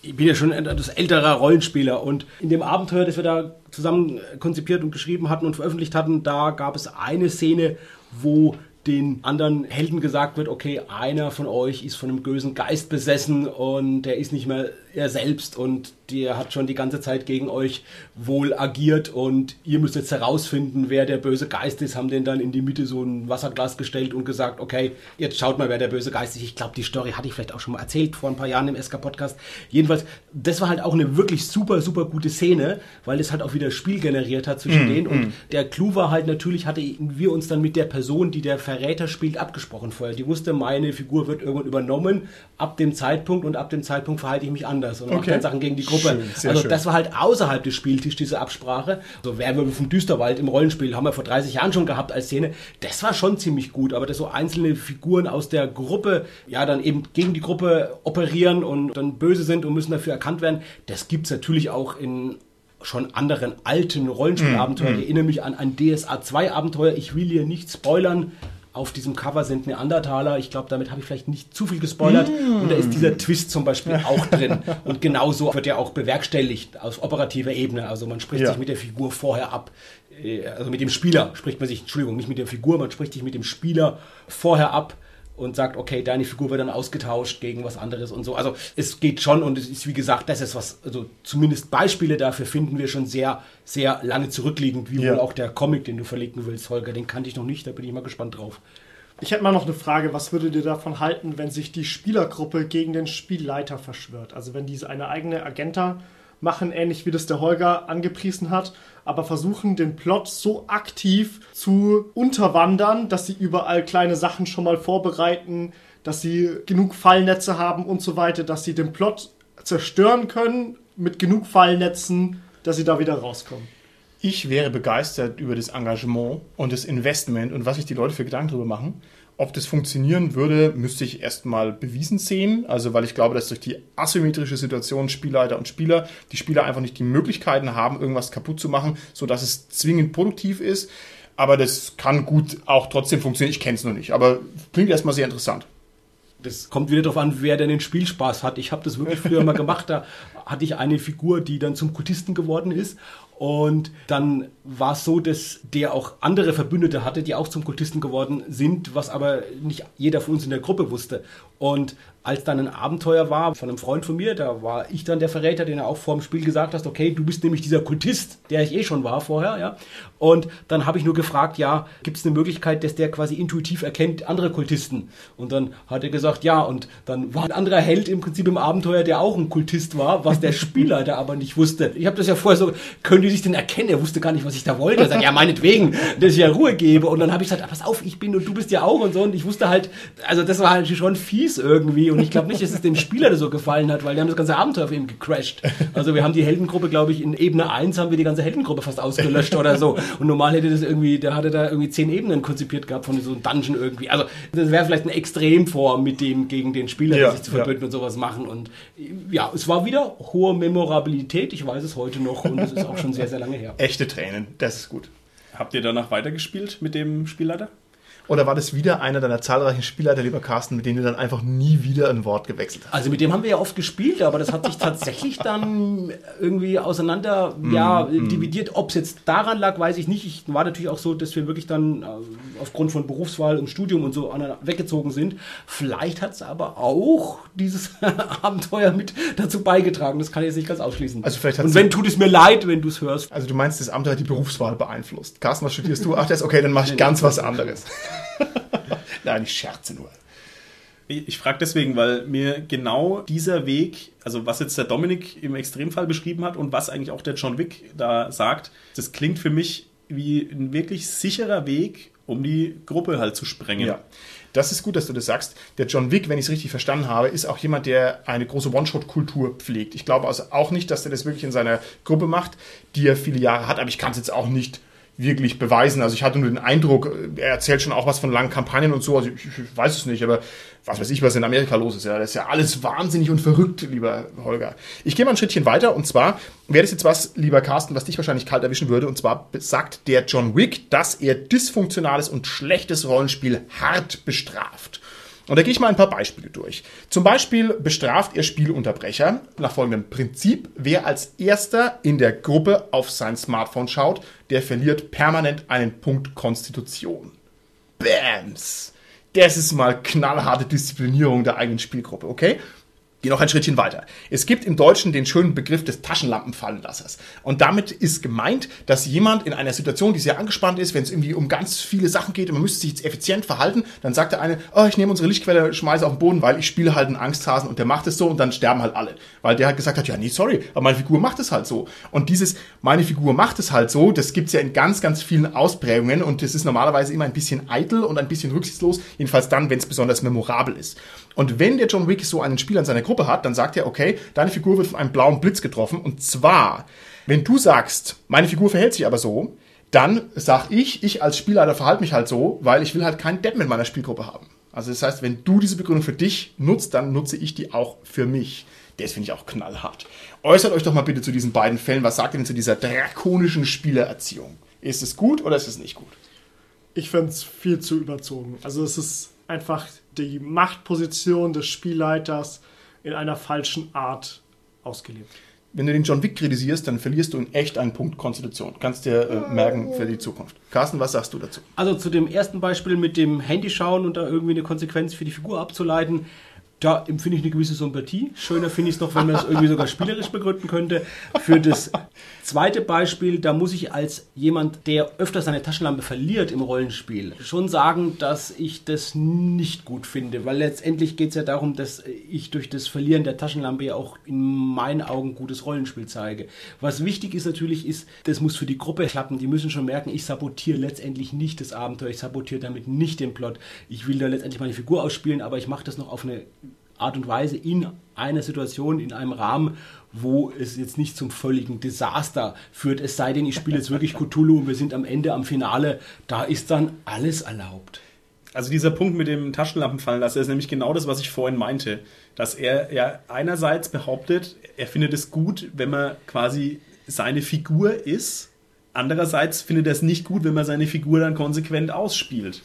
ich bin ja schon ein etwas älterer Rollenspieler und in dem Abenteuer, das wir da zusammen konzipiert und geschrieben hatten und veröffentlicht hatten, da gab es eine Szene, wo den anderen Helden gesagt wird, okay, einer von euch ist von einem bösen Geist besessen und der ist nicht mehr er selbst und der hat schon die ganze Zeit gegen euch wohl agiert und ihr müsst jetzt herausfinden, wer der böse Geist ist, haben den dann in die Mitte so ein Wasserglas gestellt und gesagt, okay, jetzt schaut mal, wer der böse Geist ist. Ich glaube, die Story hatte ich vielleicht auch schon mal erzählt vor ein paar Jahren im SK-Podcast. Jedenfalls, das war halt auch eine wirklich super, super gute Szene, weil es halt auch wieder Spiel generiert hat zwischen denen und der Clou war halt natürlich, hatte wir uns dann mit der Person, die der Verräter spielt, abgesprochen vorher. Die wusste, meine Figur wird irgendwann übernommen ab dem Zeitpunkt und ab dem Zeitpunkt verhalte ich mich anders und mache Okay. dann Sachen gegen die Gruppe. Schön, also schön. das war halt außerhalb des Spieltischs, diese Absprache. So Werwölfe vom Düsterwald im Rollenspiel haben wir vor 30 Jahren schon gehabt als Szene. Das war schon ziemlich gut, aber dass so einzelne Figuren aus der Gruppe ja dann eben gegen die Gruppe operieren und dann böse sind und müssen dafür erkannt werden, das gibt's natürlich auch in schon anderen alten Rollenspielabenteuern. Ich erinnere mich an ein DSA 2 Abenteuer. Ich will hier nicht spoilern. Auf diesem Cover sind Neandertaler. Ich glaube, damit habe ich vielleicht nicht zu viel gespoilert. Und da ist dieser Twist zum Beispiel auch drin. Und genauso wird ja auch bewerkstelligt auf operativer Ebene. Also man spricht Ja. sich mit der Figur vorher ab. Äh, Also mit dem Spieler spricht man sich, Entschuldigung, nicht mit der Figur, man spricht sich mit dem Spieler vorher ab und sagt, okay, deine Figur wird dann ausgetauscht gegen was anderes und so. Also es geht schon und es ist wie gesagt, das ist was, also zumindest Beispiele dafür finden wir schon sehr, sehr lange zurückliegend, wie Ja. wohl auch der Comic, den du verlinken willst, Holger, den kannte ich noch nicht, da bin ich mal gespannt drauf. Ich hätte mal noch eine Frage. Was würdet ihr davon halten, wenn sich die Spielergruppe gegen den Spielleiter verschwört? Also wenn diese eine eigene Agenda machen, ähnlich wie das der Holger angepriesen hat, aber versuchen den Plot so aktiv zu unterwandern, dass sie überall kleine Sachen schon mal vorbereiten, dass sie genug Fallnetze haben und so weiter, dass sie den Plot zerstören können mit genug Fallnetzen, dass sie da wieder rauskommen. Ich wäre begeistert über das Engagement und das Investment und was sich die Leute für Gedanken darüber machen. Ob das funktionieren würde, müsste ich erstmal bewiesen sehen. Also, weil ich glaube, dass durch die asymmetrische Situation Spielleiter und Spieler, die Spieler einfach nicht die Möglichkeiten haben, irgendwas kaputt zu machen, sodass es zwingend produktiv ist. Aber das kann gut auch trotzdem funktionieren. Ich kenne es noch nicht, aber klingt erstmal sehr interessant. Das kommt wieder darauf an, wer denn den Spielspaß hat. Ich habe das wirklich früher mal gemacht. Da hatte ich eine Figur, die dann zum Kultisten geworden ist. Und dann war es so, dass der auch andere Verbündete hatte, die auch zum Kultisten geworden sind, was aber nicht jeder von uns in der Gruppe wusste. Und als dann ein Abenteuer war von einem Freund von mir, da war ich dann der Verräter, den er auch vor dem Spiel gesagt hat, okay, du bist nämlich dieser Kultist, der ich eh schon war vorher, ja. Und dann habe ich nur gefragt, ja, gibt es eine Möglichkeit, dass der quasi intuitiv erkennt andere Kultisten? Und dann hat er gesagt, ja. Und dann war ein anderer Held im Prinzip im Abenteuer, der auch ein Kultist war, was der Spielleiter aber nicht wusste. Ich habe das ja vorher so, können die sich denn erkennen? Er wusste gar nicht, was ich da wollte. Er sagt, ja, meinetwegen, dass ich ja Ruhe gebe. Und dann habe ich gesagt, ah, pass auf, ich bin und du bist ja auch und so. Und ich wusste halt, also das war halt schon fies irgendwie. Und ich glaube nicht, dass es dem Spieler so gefallen hat, weil die haben das ganze Abenteuer auf ihm gecrashed. Also wir haben die Heldengruppe, glaube ich, in Ebene 1 haben wir die ganze Heldengruppe fast ausgelöscht oder so. Und normal hätte das irgendwie, der hatte da irgendwie zehn Ebenen konzipiert gehabt von so einem Dungeon irgendwie. Also das wäre vielleicht eine Extremform mit dem gegen den Spieler, Ja, sich zu verbünden und sowas machen. Und ja, es war wieder hohe Memorabilität. Ich weiß es heute noch und es ist auch schon sehr, sehr lange her. Echte Tränen, das ist gut. Habt ihr danach weitergespielt mit dem Spielleiter? Oder war das wieder einer deiner zahlreichen Spielleiter, lieber Carsten, mit denen du dann einfach nie wieder ein Wort gewechselt hast? Also mit dem haben wir ja oft gespielt, aber das hat sich tatsächlich dann irgendwie auseinander ja, dividiert. Ob es jetzt daran lag, weiß ich nicht. Ich war natürlich auch so, dass wir wirklich dann äh, aufgrund von Berufswahl und Studium und so weggezogen sind. Vielleicht hat es aber auch dieses Abenteuer mit dazu beigetragen. Das kann ich jetzt nicht ganz ausschließen. Also vielleicht und wenn tut es mir leid, wenn du es hörst. Also du meinst, das Amt hat die Berufswahl beeinflusst. Carsten, was studierst du? Ach, das ist okay, dann mache ich ganz was anderes. Nein, ich scherze nur. Ich frage deswegen, weil mir genau dieser Weg, also was jetzt der Dominik im Extremfall beschrieben hat und was eigentlich auch der John Wick da sagt, das klingt für mich wie ein wirklich sicherer Weg, um die Gruppe halt zu sprengen. Ja. Das ist gut, dass du das sagst. Der John Wick, wenn ich es richtig verstanden habe, ist auch jemand, der eine große One-Shot-Kultur pflegt. Ich glaube also auch nicht, dass er das wirklich in seiner Gruppe macht, die er viele Jahre hat, aber ich kann es jetzt auch nicht wirklich beweisen. Also ich hatte nur den Eindruck, er erzählt schon auch was von langen Kampagnen und so. Also ich, ich weiß es nicht, aber was weiß ich, was in Amerika los ist. Ja, das ist ja alles wahnsinnig und verrückt, lieber Holger. Ich gehe mal ein Schrittchen weiter und zwar wäre das jetzt was, lieber Carsten, was dich wahrscheinlich kalt erwischen würde. Und zwar sagt der John Wick, dass er dysfunktionales und schlechtes Rollenspiel hart bestraft. Und da gehe ich mal ein paar Beispiele durch. Zum Beispiel bestraft er Spielunterbrecher nach folgendem Prinzip. Wer als erster in der Gruppe auf sein Smartphone schaut, der verliert permanent einen Punkt Konstitution. Bams! Das ist mal knallharte Disziplinierung der eigenen Spielgruppe, okay? Geh noch ein Schrittchen weiter. Es gibt im Deutschen den schönen Begriff des Taschenlampenfallenlassers. Und damit ist gemeint, dass jemand in einer Situation, die sehr angespannt ist, wenn es irgendwie um ganz viele Sachen geht und man müsste sich jetzt effizient verhalten, dann sagt der eine, oh, ich nehme unsere Lichtquelle, schmeiße auf den Boden, weil ich spiele halt einen Angsthasen und der macht es so und dann sterben halt alle. Weil der halt gesagt hat, ja, nee, sorry, aber meine Figur macht es halt so. Und dieses, meine Figur macht es halt so, das gibt's ja in ganz, ganz vielen Ausprägungen und das ist normalerweise immer ein bisschen eitel und ein bisschen rücksichtslos, jedenfalls dann, wenn es besonders memorabel ist. Und wenn der John Wick so einen Spieler in seiner Gruppe hat, dann sagt er, okay, deine Figur wird von einem blauen Blitz getroffen. Und zwar, wenn du sagst, meine Figur verhält sich aber so, dann sag ich, ich als Spielleiter verhalte mich halt so, weil ich will halt keinen Deppen in meiner Spielgruppe haben. Also das heißt, wenn du diese Begründung für dich nutzt, dann nutze ich die auch für mich. Das finde ich auch knallhart. Äußert euch doch mal bitte zu diesen beiden Fällen. Was sagt ihr denn zu dieser drakonischen Spielererziehung? Ist es gut oder ist es nicht gut? Ich finde es viel zu überzogen. Also es ist einfach die Machtposition des Spielleiters in einer falschen Art ausgelebt. Wenn du den John Wick kritisierst, dann verlierst du in echt einen Punkt Konstitution. Kannst dir äh, merken für die Zukunft. Carsten, was sagst du dazu? Also zu dem ersten Beispiel mit dem Handy schauen und da irgendwie eine Konsequenz für die Figur abzuleiten, Da empfinde ich eine gewisse Sympathie. Schöner finde ich es noch, wenn man es irgendwie sogar spielerisch begründen könnte. Für das zweite Beispiel, da muss ich als jemand, der öfter seine Taschenlampe verliert im Rollenspiel, schon sagen, dass ich das nicht gut finde, weil letztendlich geht es ja darum, dass ich durch das Verlieren der Taschenlampe ja auch in meinen Augen gutes Rollenspiel zeige. Was wichtig ist natürlich, ist, das muss für die Gruppe klappen. Die müssen schon merken, ich sabotiere letztendlich nicht das Abenteuer, ich sabotiere damit nicht den Plot. Ich will da letztendlich meine Figur ausspielen, aber ich mache das noch auf eine Art und Weise in einer Situation, in einem Rahmen, wo es jetzt nicht zum völligen Desaster führt. Es sei denn, ich spiele jetzt wirklich Cthulhu und wir sind am Ende, am Finale, da ist dann alles erlaubt. Also dieser Punkt mit dem Taschenlampenfallen lassen ist nämlich genau das, was ich vorhin meinte. Dass er ja einerseits behauptet, er findet es gut, wenn man quasi seine Figur ist. Andererseits findet er es nicht gut, wenn man seine Figur dann konsequent ausspielt.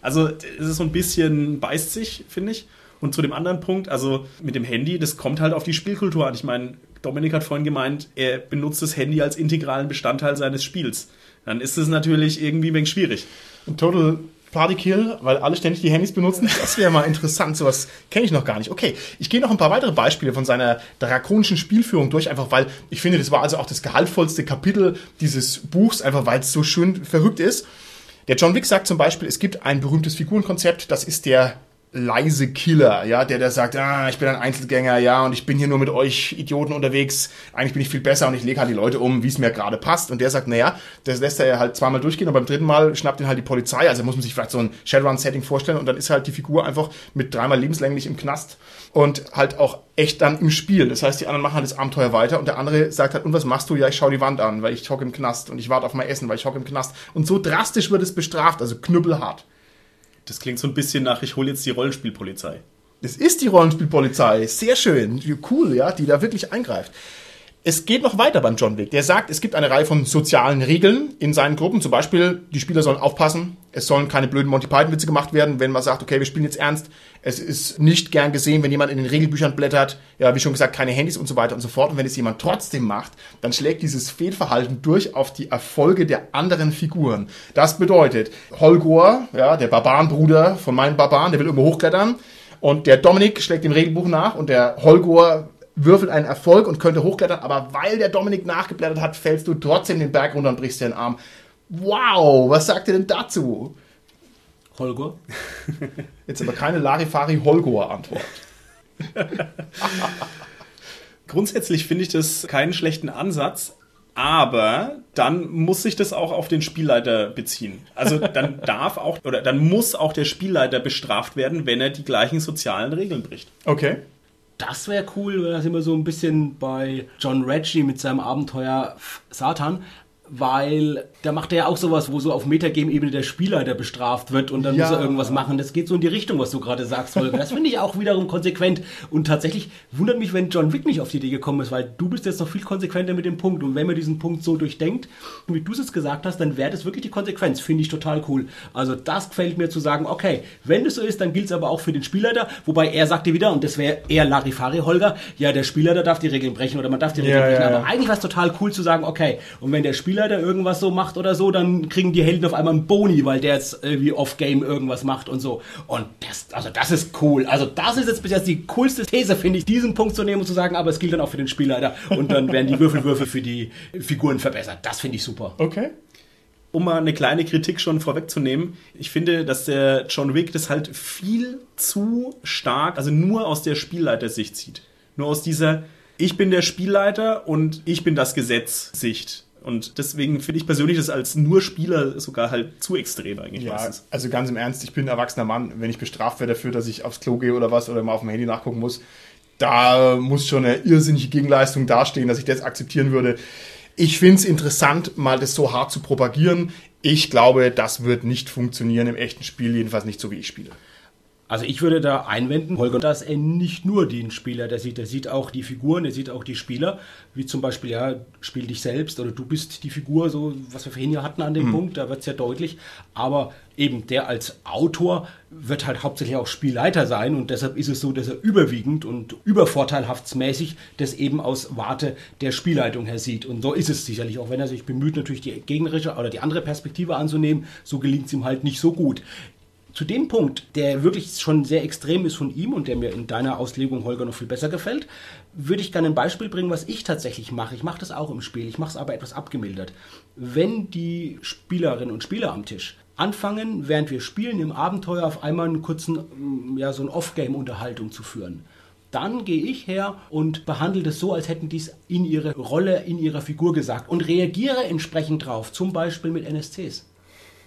Also es ist so ein bisschen beißt sich, finde ich. Und zu dem anderen Punkt, also mit dem Handy, das kommt halt auf die Spielkultur an. Ich meine, Dominik hat vorhin gemeint, er benutzt das Handy als integralen Bestandteil seines Spiels. Dann ist es natürlich irgendwie ein wenig schwierig. Ein Total Partykill, weil alle ständig die Handys benutzen. Das wäre mal interessant. Sowas kenne ich noch gar nicht. Okay, ich gehe noch ein paar weitere Beispiele von seiner drakonischen Spielführung durch, einfach weil ich finde, das war also auch das gehaltvollste Kapitel dieses Buchs, einfach weil es so schön verrückt ist. Der John Wick sagt zum Beispiel, es gibt ein berühmtes Figurenkonzept, das ist der leise Killer, ja, der der sagt, ah, ich bin ein Einzelgänger, ja, und ich bin hier nur mit euch Idioten unterwegs, eigentlich bin ich viel besser und ich lege halt die Leute um, wie es mir gerade passt. Und der sagt, naja, das lässt er halt zweimal durchgehen und beim dritten Mal schnappt ihn halt die Polizei. Also muss man sich vielleicht so ein Shadowrun-Setting vorstellen und dann ist halt die Figur einfach mit dreimal lebenslänglich im Knast und halt auch echt dann im Spiel. Das heißt, die anderen machen halt das Abenteuer weiter und der andere sagt halt, und was machst du? Ja, ich schau die Wand an, weil ich hocke im Knast und ich warte auf mein Essen, weil ich hocke im Knast. Und so drastisch wird es bestraft, also knüppelhart. Das klingt so ein bisschen nach, ich hole jetzt die Rollenspielpolizei. Das ist die Rollenspielpolizei. Sehr schön. Cool, ja, die da wirklich eingreift. Es geht noch weiter beim John Wick. Der sagt, es gibt eine Reihe von sozialen Regeln in seinen Gruppen. Zum Beispiel, die Spieler sollen aufpassen. Es sollen keine blöden Monty Python-Witze gemacht werden, wenn man sagt, okay, wir spielen jetzt ernst. Es ist nicht gern gesehen, wenn jemand in den Regelbüchern blättert. Ja, wie schon gesagt, keine Handys und so weiter und so fort. Und wenn es jemand trotzdem macht, dann schlägt dieses Fehlverhalten durch auf die Erfolge der anderen Figuren. Das bedeutet, Holgor, ja, der Barbarenbruder von meinem Barbaren, der will irgendwo hochklettern. Und der Dominik schlägt dem Regelbuch nach und der Holgor würfelt einen Erfolg und könnte hochklettern, aber weil der Dominik nachgeblättert hat, fällst du trotzdem den Berg runter und brichst dir den Arm. Wow, was sagt ihr denn dazu? Holger? Jetzt aber keine Larifari-Holgor-Antwort. Grundsätzlich finde ich das keinen schlechten Ansatz, aber dann muss sich das auch auf den Spielleiter beziehen. Also dann darf auch oder dann muss auch der Spielleiter bestraft werden, wenn er die gleichen sozialen Regeln bricht. Okay. Das wäre cool, da sind wir so ein bisschen bei John Reggie mit seinem Abenteuer Satan weil da macht er ja auch sowas, wo so auf Metagame-Ebene der Spielleiter bestraft wird und dann ja. muss er irgendwas machen. Das geht so in die Richtung, was du gerade sagst, Holger. Das finde ich auch wiederum konsequent. Und tatsächlich wundert mich, wenn John Wick nicht auf die Idee gekommen ist, weil du bist jetzt noch viel konsequenter mit dem Punkt. Und wenn man diesen Punkt so durchdenkt, wie du es jetzt gesagt hast, dann wäre das wirklich die Konsequenz. Finde ich total cool. Also das gefällt mir zu sagen, okay, wenn das so ist, dann gilt es aber auch für den Spielleiter. Wobei er sagte wieder, und das wäre eher Larifari Holger, ja, der Spielleiter darf die Regeln brechen oder man darf die Regeln ja, brechen. Ja, aber eigentlich war es total cool zu sagen, okay, und wenn der Spieler Spielleiter irgendwas so macht oder so, dann kriegen die Helden auf einmal einen Boni, weil der jetzt irgendwie off-game irgendwas macht und so. Und das, also das ist cool. Also das ist jetzt bis jetzt die coolste These, finde ich, diesen Punkt zu nehmen und zu sagen, aber es gilt dann auch für den Spielleiter und dann werden die Würfelwürfe für die Figuren verbessert. Das finde ich super. Okay um mal eine kleine Kritik schon vorwegzunehmen, ich finde, dass der John Wick das halt viel zu stark, also nur aus der Spielleitersicht sieht. Nur aus dieser, ich bin der Spielleiter und ich bin das Gesetz Sicht. Und deswegen finde ich persönlich das als nur Spieler sogar halt zu extrem eigentlich. Ja, meistens. also ganz im Ernst, ich bin ein erwachsener Mann. Wenn ich bestraft werde dafür, dass ich aufs Klo gehe oder was oder mal auf dem Handy nachgucken muss, da muss schon eine irrsinnige Gegenleistung dastehen, dass ich das akzeptieren würde. Ich finde es interessant, mal das so hart zu propagieren. Ich glaube, das wird nicht funktionieren im echten Spiel, jedenfalls nicht so, wie ich spiele. Also ich würde da einwenden, Holger, dass er nicht nur den Spieler der sieht, er sieht auch die Figuren, er sieht auch die Spieler, wie zum Beispiel, ja, spiel dich selbst oder du bist die Figur, so was wir vorhin ja hatten an dem mhm. Punkt, da wird es ja deutlich. Aber eben der als Autor wird halt hauptsächlich auch Spielleiter sein und deshalb ist es so, dass er überwiegend und übervorteilhaftsmäßig das eben aus Warte der Spielleitung her sieht. Und so ist es sicherlich, auch wenn er sich bemüht, natürlich die gegnerische oder die andere Perspektive anzunehmen, so gelingt es ihm halt nicht so gut zu dem Punkt, der wirklich schon sehr extrem ist von ihm und der mir in deiner Auslegung, Holger, noch viel besser gefällt, würde ich gerne ein Beispiel bringen, was ich tatsächlich mache. Ich mache das auch im Spiel, ich mache es aber etwas abgemildert. Wenn die Spielerinnen und Spieler am Tisch anfangen, während wir spielen, im Abenteuer auf einmal einen kurzen, ja, so ein Off-Game-Unterhaltung zu führen. Dann gehe ich her und behandle das so, als hätten die es in ihre Rolle, in ihrer Figur gesagt und reagiere entsprechend drauf, zum Beispiel mit NSCs,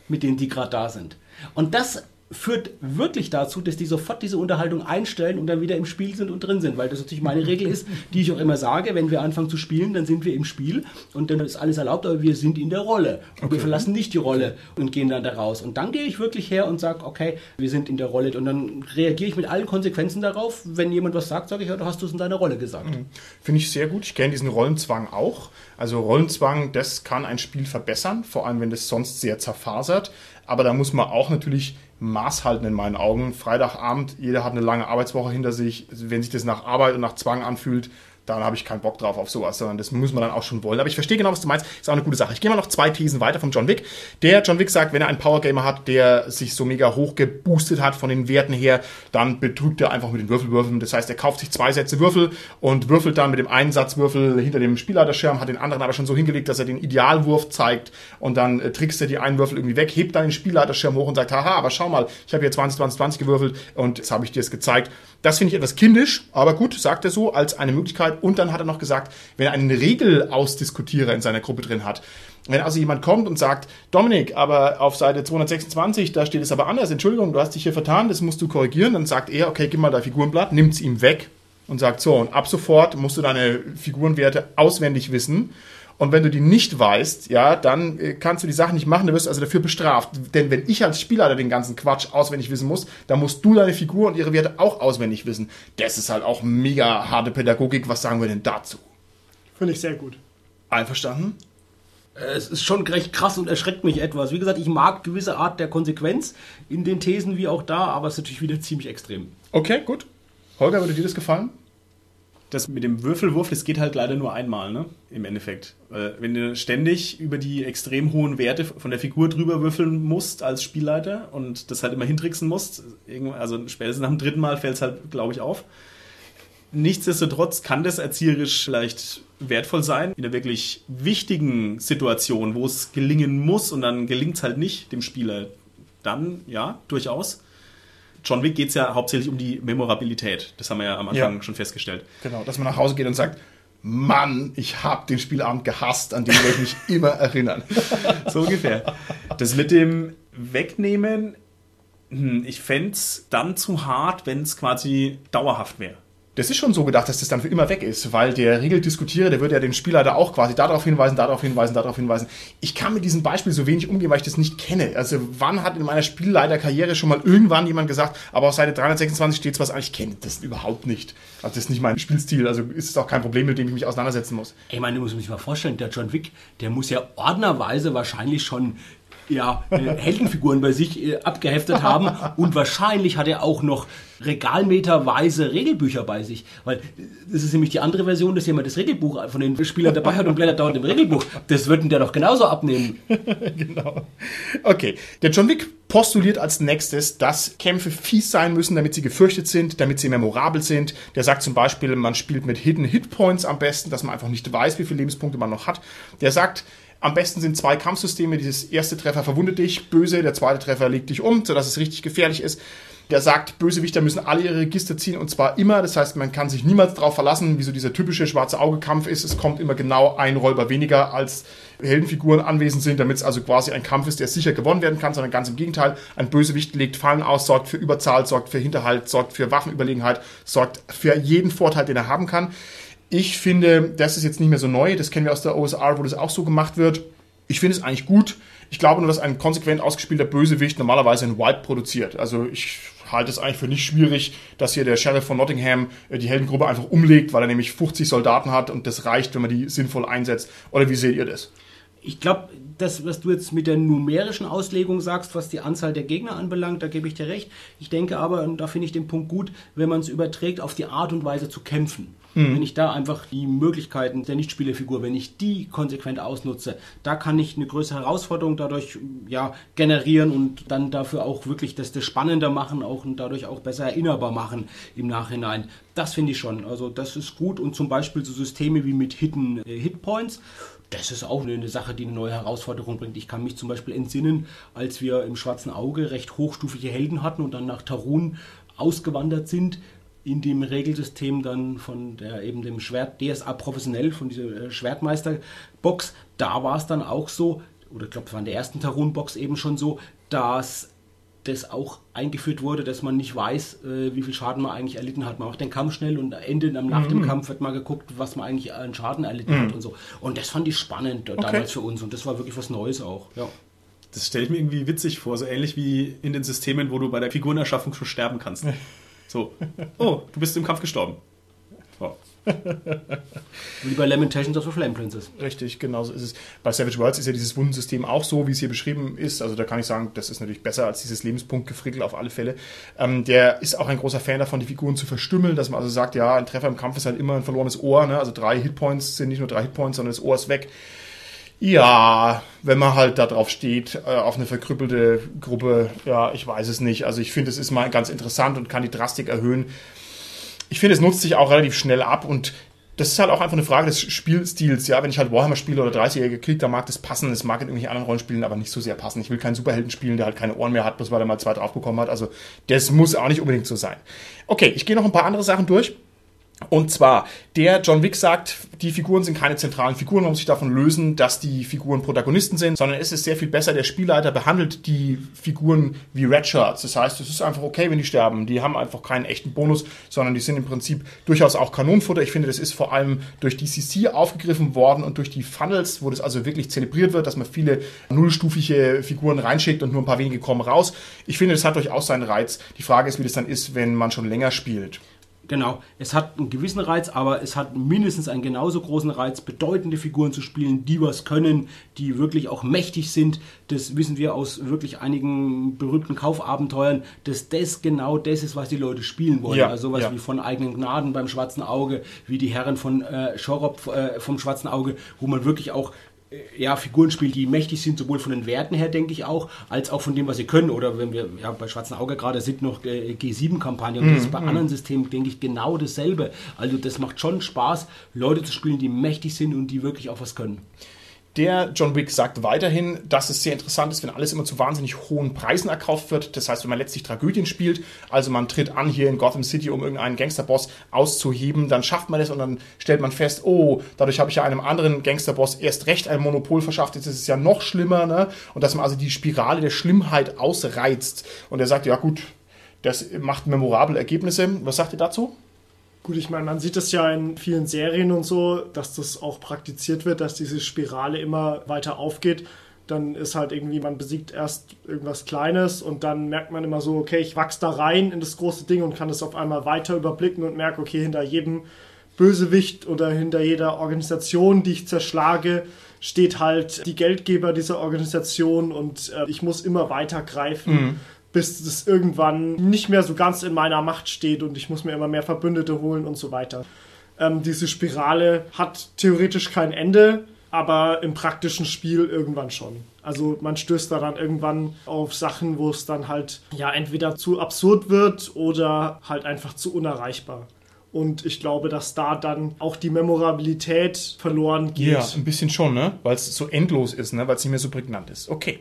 mit denen die gerade da sind. Und das führt wirklich dazu, dass die sofort diese Unterhaltung einstellen und dann wieder im Spiel sind und drin sind, weil das natürlich meine Regel ist, die ich auch immer sage, wenn wir anfangen zu spielen, dann sind wir im Spiel und dann ist alles erlaubt, aber wir sind in der Rolle und okay. wir verlassen nicht die Rolle und gehen dann da raus. Und dann gehe ich wirklich her und sage, okay, wir sind in der Rolle und dann reagiere ich mit allen Konsequenzen darauf. Wenn jemand was sagt, sage ich, ja, du hast es in deiner Rolle gesagt. Mhm. Finde ich sehr gut. Ich kenne diesen Rollenzwang auch. Also Rollenzwang, das kann ein Spiel verbessern, vor allem wenn das sonst sehr zerfasert. Aber da muss man auch natürlich Maß halten in meinen Augen. Freitagabend, jeder hat eine lange Arbeitswoche hinter sich. Wenn sich das nach Arbeit und nach Zwang anfühlt, dann habe ich keinen Bock drauf auf sowas, sondern das muss man dann auch schon wollen. Aber ich verstehe genau, was du meinst. Ist auch eine gute Sache. Ich gehe mal noch zwei Thesen weiter von John Wick. Der John Wick sagt, wenn er einen Powergamer hat, der sich so mega hoch geboostet hat von den Werten her, dann betrügt er einfach mit den Würfelwürfeln. Das heißt, er kauft sich zwei Sätze Würfel und würfelt dann mit dem einen Satz Würfel hinter dem Spielleiterschirm, hat den anderen aber schon so hingelegt, dass er den Idealwurf zeigt und dann äh, trickst er die einen Würfel irgendwie weg, hebt dann den Spielleiterschirm hoch und sagt, haha, aber schau mal, ich habe hier 20, 20, 20 gewürfelt und jetzt habe ich dir es gezeigt. Das finde ich etwas kindisch, aber gut, sagt er so als eine Möglichkeit. Und dann hat er noch gesagt, wenn er einen Regelausdiskutierer in seiner Gruppe drin hat, wenn also jemand kommt und sagt, Dominik, aber auf Seite 226, da steht es aber anders, Entschuldigung, du hast dich hier vertan, das musst du korrigieren, dann sagt er, okay, gib mal dein Figurenblatt, nimmt es ihm weg und sagt so, und ab sofort musst du deine Figurenwerte auswendig wissen und wenn du die nicht weißt, ja, dann äh, kannst du die Sachen nicht machen, du wirst also dafür bestraft. Denn wenn ich als Spielleiter den ganzen Quatsch auswendig wissen muss, dann musst du deine Figur und ihre Werte auch auswendig wissen. Das ist halt auch mega harte Pädagogik. Was sagen wir denn dazu? Finde ich sehr gut. Einverstanden? Es ist schon recht krass und erschreckt mich etwas. Wie gesagt, ich mag gewisse Art der Konsequenz in den Thesen wie auch da, aber es ist natürlich wieder ziemlich extrem. Okay, gut. Holger, würde dir das gefallen? Das mit dem Würfelwurf, das geht halt leider nur einmal, ne? Im Endeffekt. wenn du ständig über die extrem hohen Werte von der Figur drüber würfeln musst als Spielleiter und das halt immer hintricksen musst, also spätestens nach dem dritten Mal fällt es halt, glaube ich, auf. Nichtsdestotrotz kann das erzieherisch vielleicht wertvoll sein in einer wirklich wichtigen Situation, wo es gelingen muss und dann gelingt es halt nicht dem Spieler. Dann ja, durchaus. John Wick geht es ja hauptsächlich um die Memorabilität. Das haben wir ja am Anfang ja. schon festgestellt. Genau, dass man nach Hause geht und sagt, Mann, ich habe den Spielabend gehasst, an den werde ich mich immer erinnern. so ungefähr. Das mit dem Wegnehmen, hm, ich fände es dann zu hart, wenn es quasi dauerhaft wäre das ist schon so gedacht, dass das dann für immer weg ist, weil der Regeldiskutierer, der würde ja den Spieler da auch quasi darauf hinweisen, darauf hinweisen, darauf hinweisen. Ich kann mit diesem Beispiel so wenig umgehen, weil ich das nicht kenne. Also wann hat in meiner Spielleiterkarriere schon mal irgendwann jemand gesagt, aber auf Seite 326 steht was an, ich kenne das überhaupt nicht. Also das ist nicht mein Spielstil, also ist es auch kein Problem, mit dem ich mich auseinandersetzen muss. Ich meine, du musst mich mal vorstellen, der John Wick, der muss ja ordnerweise wahrscheinlich schon ja, äh, Heldenfiguren bei sich äh, abgeheftet haben und wahrscheinlich hat er auch noch regalmeterweise Regelbücher bei sich, weil das ist nämlich die andere Version, dass jemand das Regelbuch von den Spielern dabei hat und blättert dauernd im Regelbuch. Das würden der doch genauso abnehmen. genau. Okay, der John Wick postuliert als nächstes, dass Kämpfe fies sein müssen, damit sie gefürchtet sind, damit sie memorabel sind. Der sagt zum Beispiel, man spielt mit Hidden Hitpoints am besten, dass man einfach nicht weiß, wie viele Lebenspunkte man noch hat. Der sagt, am besten sind zwei Kampfsysteme. Dieses erste Treffer verwundet dich, böse, der zweite Treffer legt dich um, sodass es richtig gefährlich ist. Der sagt, Bösewichter müssen alle ihre Register ziehen und zwar immer. Das heißt, man kann sich niemals darauf verlassen, wie so dieser typische schwarze Auge-Kampf ist. Es kommt immer genau ein Räuber weniger, als Heldenfiguren anwesend sind, damit es also quasi ein Kampf ist, der sicher gewonnen werden kann, sondern ganz im Gegenteil. Ein Bösewicht legt Fallen aus, sorgt für Überzahl, sorgt für Hinterhalt, sorgt für Waffenüberlegenheit, sorgt für jeden Vorteil, den er haben kann. Ich finde, das ist jetzt nicht mehr so neu. Das kennen wir aus der OSR, wo das auch so gemacht wird. Ich finde es eigentlich gut. Ich glaube nur, dass ein konsequent ausgespielter Bösewicht normalerweise ein Wipe produziert. Also ich halte es eigentlich für nicht schwierig, dass hier der Sheriff von Nottingham äh, die Heldengruppe einfach umlegt, weil er nämlich 50 Soldaten hat und das reicht, wenn man die sinnvoll einsetzt. Oder wie seht ihr das? Ich glaube, das, was du jetzt mit der numerischen Auslegung sagst, was die Anzahl der Gegner anbelangt, da gebe ich dir recht. Ich denke aber, und da finde ich den Punkt gut, wenn man es überträgt auf die Art und Weise zu kämpfen. Mhm. Wenn ich da einfach die Möglichkeiten der Nichtspielerfigur, wenn ich die konsequent ausnutze, da kann ich eine größere Herausforderung dadurch ja, generieren und dann dafür auch wirklich das, das spannender machen auch und dadurch auch besser erinnerbar machen im Nachhinein. Das finde ich schon. Also das ist gut und zum Beispiel so Systeme wie mit Hidden äh, Hitpoints, das ist auch eine Sache, die eine neue Herausforderung bringt. Ich kann mich zum Beispiel entsinnen, als wir im Schwarzen Auge recht hochstufige Helden hatten und dann nach Tarun ausgewandert sind, in dem Regelsystem dann von der eben dem Schwert DSA professionell, von dieser äh, Schwertmeister-Box, da war es dann auch so, oder ich glaube, es war in der ersten Tarun-Box eben schon so, dass das auch eingeführt wurde, dass man nicht weiß, äh, wie viel Schaden man eigentlich erlitten hat. Man macht den Kampf schnell und Ende nach mhm. dem Kampf wird mal geguckt, was man eigentlich an Schaden erlitten mhm. hat und so. Und das fand ich spannend okay. damals für uns und das war wirklich was Neues auch. Ja. Das stelle ich mir irgendwie witzig vor, so ähnlich wie in den Systemen, wo du bei der Figurenerschaffung schon sterben kannst. So, oh, du bist im Kampf gestorben. Wie bei Lamentations of the Flame Princess. Richtig, genau so ist es. Bei Savage Worlds ist ja dieses Wundensystem auch so, wie es hier beschrieben ist. Also da kann ich sagen, das ist natürlich besser als dieses Lebenspunktgefrickel auf alle Fälle. Ähm, der ist auch ein großer Fan davon, die Figuren zu verstümmeln, dass man also sagt, ja, ein Treffer im Kampf ist halt immer ein verlorenes Ohr. Ne? Also drei Hitpoints sind nicht nur drei Hitpoints, sondern das Ohr ist weg. Ja, wenn man halt da drauf steht, äh, auf eine verkrüppelte Gruppe, ja, ich weiß es nicht. Also ich finde, es ist mal ganz interessant und kann die Drastik erhöhen. Ich finde, es nutzt sich auch relativ schnell ab und das ist halt auch einfach eine Frage des Spielstils. Ja, wenn ich halt Warhammer spiele oder 30-jährige Krieg, da mag das passen. Es mag in irgendwelchen anderen Rollenspielen aber nicht so sehr passen. Ich will keinen Superhelden spielen, der halt keine Ohren mehr hat, bloß weil er mal zwei drauf bekommen hat. Also das muss auch nicht unbedingt so sein. Okay, ich gehe noch ein paar andere Sachen durch. Und zwar, der John Wick sagt, die Figuren sind keine zentralen Figuren, man muss sich davon lösen, dass die Figuren Protagonisten sind, sondern es ist sehr viel besser, der Spielleiter behandelt die Figuren wie Redshirts. Das heißt, es ist einfach okay, wenn die sterben. Die haben einfach keinen echten Bonus, sondern die sind im Prinzip durchaus auch Kanonenfutter. Ich finde, das ist vor allem durch DCC aufgegriffen worden und durch die Funnels, wo das also wirklich zelebriert wird, dass man viele nullstufige Figuren reinschickt und nur ein paar wenige kommen raus. Ich finde, das hat durchaus seinen Reiz. Die Frage ist, wie das dann ist, wenn man schon länger spielt. Genau, es hat einen gewissen Reiz, aber es hat mindestens einen genauso großen Reiz, bedeutende Figuren zu spielen, die was können, die wirklich auch mächtig sind. Das wissen wir aus wirklich einigen berühmten Kaufabenteuern, dass das genau das ist, was die Leute spielen wollen. Ja, also sowas ja. wie von eigenen Gnaden beim Schwarzen Auge, wie die Herren von äh, Schorop äh, vom Schwarzen Auge, wo man wirklich auch ja, Figuren spielt, die mächtig sind, sowohl von den Werten her, denke ich auch, als auch von dem, was sie können. Oder wenn wir ja, bei Schwarzen Auge gerade sind noch äh, G7-Kampagnen und mm, das ist bei mm. anderen Systemen, denke ich, genau dasselbe. Also das macht schon Spaß, Leute zu spielen, die mächtig sind und die wirklich auch was können. Der John Wick sagt weiterhin, dass es sehr interessant ist, wenn alles immer zu wahnsinnig hohen Preisen erkauft wird. Das heißt, wenn man letztlich Tragödien spielt, also man tritt an hier in Gotham City, um irgendeinen Gangsterboss auszuheben, dann schafft man das und dann stellt man fest, oh, dadurch habe ich ja einem anderen Gangsterboss erst recht ein Monopol verschafft, jetzt ist es ja noch schlimmer, ne? Und dass man also die Spirale der Schlimmheit ausreizt. Und er sagt, ja gut, das macht memorable Ergebnisse. Was sagt ihr dazu? Gut, ich meine, man sieht es ja in vielen Serien und so, dass das auch praktiziert wird, dass diese Spirale immer weiter aufgeht. Dann ist halt irgendwie, man besiegt erst irgendwas Kleines und dann merkt man immer so, okay, ich wachse da rein in das große Ding und kann es auf einmal weiter überblicken und merke, okay, hinter jedem Bösewicht oder hinter jeder Organisation, die ich zerschlage, steht halt die Geldgeber dieser Organisation und äh, ich muss immer weiter greifen. Mhm bis es irgendwann nicht mehr so ganz in meiner Macht steht und ich muss mir immer mehr Verbündete holen und so weiter. Ähm, diese Spirale hat theoretisch kein Ende, aber im praktischen Spiel irgendwann schon. Also man stößt da dann irgendwann auf Sachen, wo es dann halt ja entweder zu absurd wird oder halt einfach zu unerreichbar. Und ich glaube, dass da dann auch die Memorabilität verloren geht. Ja, ein bisschen schon, ne? Weil es so endlos ist, ne? Weil es nicht mehr so prägnant ist. Okay.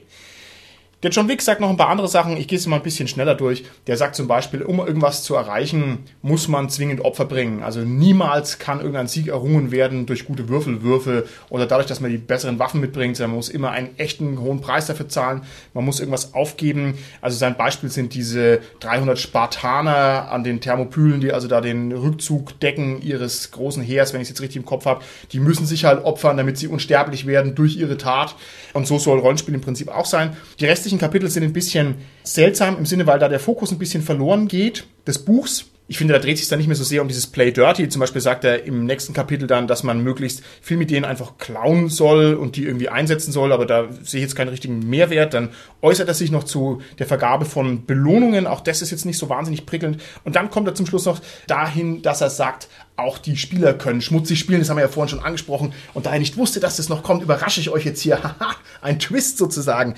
Der John Wick sagt noch ein paar andere Sachen. Ich gehe es mal ein bisschen schneller durch. Der sagt zum Beispiel, um irgendwas zu erreichen, muss man zwingend Opfer bringen. Also niemals kann irgendein Sieg errungen werden durch gute Würfelwürfe oder dadurch, dass man die besseren Waffen mitbringt. Man muss immer einen echten hohen Preis dafür zahlen. Man muss irgendwas aufgeben. Also sein Beispiel sind diese 300 Spartaner an den Thermopylen, die also da den Rückzug decken ihres großen Heers, wenn ich es jetzt richtig im Kopf habe. Die müssen sich halt opfern, damit sie unsterblich werden durch ihre Tat. Und so soll Rollenspiel im Prinzip auch sein. Die restlichen restlichen Kapitel sind ein bisschen seltsam im Sinne, weil da der Fokus ein bisschen verloren geht des Buchs. Ich finde, da dreht sich dann nicht mehr so sehr um dieses Play Dirty. Zum Beispiel sagt er im nächsten Kapitel dann, dass man möglichst Filmideen einfach klauen soll und die irgendwie einsetzen soll, aber da sehe ich jetzt keinen richtigen Mehrwert. Dann äußert er sich noch zu der Vergabe von Belohnungen. Auch das ist jetzt nicht so wahnsinnig prickelnd. Und dann kommt er zum Schluss noch dahin, dass er sagt, auch die Spieler können schmutzig spielen, das haben wir ja vorhin schon angesprochen. Und da ich nicht wusste, dass das noch kommt, überrasche ich euch jetzt hier. Haha, ein Twist sozusagen.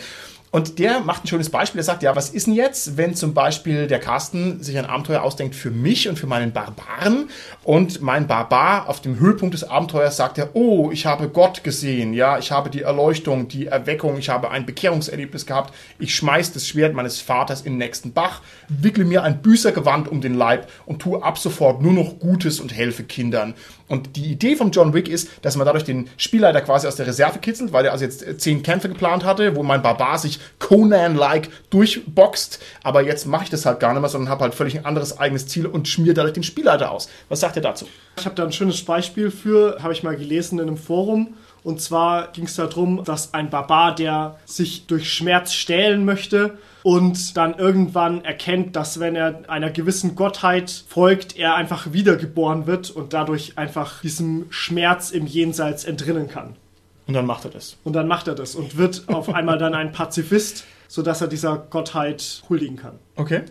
Und der macht ein schönes Beispiel. Er sagt, ja, was ist denn jetzt, wenn zum Beispiel der Carsten sich ein Abenteuer ausdenkt für mich und für meinen Barbaren und mein Barbar auf dem Höhepunkt des Abenteuers sagt er, oh, ich habe Gott gesehen, ja, ich habe die Erleuchtung, die Erweckung, ich habe ein Bekehrungserlebnis gehabt, ich schmeiß das Schwert meines Vaters in den nächsten Bach, wickle mir ein Büßergewand um den Leib und tue ab sofort nur noch Gutes und helfe Kindern. Und die Idee von John Wick ist, dass man dadurch den Spielleiter quasi aus der Reserve kitzelt, weil er also jetzt äh, zehn Kämpfe geplant hatte, wo mein Barbar sich Conan-like durchboxt. Aber jetzt mache ich das halt gar nicht mehr, sondern habe halt völlig ein anderes eigenes Ziel und schmier dadurch den Spielleiter aus. Was sagt ihr dazu? Ich habe da ein schönes Beispiel für, habe ich mal gelesen in einem Forum. Und zwar ging es darum, dass ein Barbar, der sich durch Schmerz stählen möchte und dann irgendwann erkennt, dass wenn er einer gewissen Gottheit folgt, er einfach wiedergeboren wird und dadurch einfach diesem Schmerz im Jenseits entrinnen kann. Und dann macht er das. Und dann macht er das und wird auf einmal dann ein Pazifist, sodass er dieser Gottheit huldigen kann. Okay.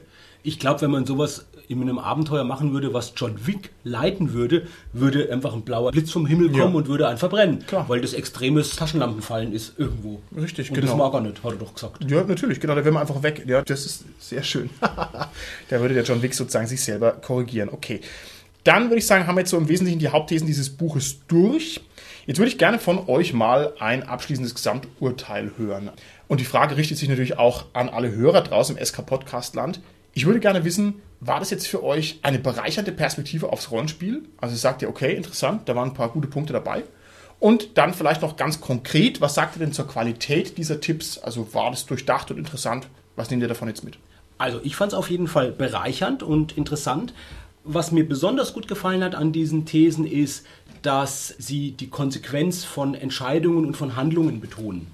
Ich glaube, wenn man sowas in einem Abenteuer machen würde, was John Wick leiten würde, würde einfach ein blauer Blitz vom Himmel kommen Ja. und würde einen verbrennen. Klar. Weil das extremes Taschenlampenfallen ist irgendwo. Richtig, und genau. das mag er nicht, hat er doch gesagt. Ja, natürlich, genau, da wäre man einfach weg. Ja, das ist sehr schön. da würde der John Wick sozusagen sich selber korrigieren. Okay. Dann würde ich sagen, haben wir jetzt so im Wesentlichen die Hauptthesen dieses Buches durch. Jetzt würde ich gerne von euch mal ein abschließendes Gesamturteil hören. Und die Frage richtet sich natürlich auch an alle Hörer draußen im SK-Podcast-Land. Ich würde gerne wissen, war das jetzt für euch eine bereichernde Perspektive aufs Rollenspiel? Also sagt ihr, okay, interessant, da waren ein paar gute Punkte dabei. Und dann vielleicht noch ganz konkret, was sagt ihr denn zur Qualität dieser Tipps? Also war das durchdacht und interessant? Was nehmt ihr davon jetzt mit? Also ich fand es auf jeden Fall bereichernd und interessant. Was mir besonders gut gefallen hat an diesen Thesen ist, dass sie die Konsequenz von Entscheidungen und von Handlungen betonen.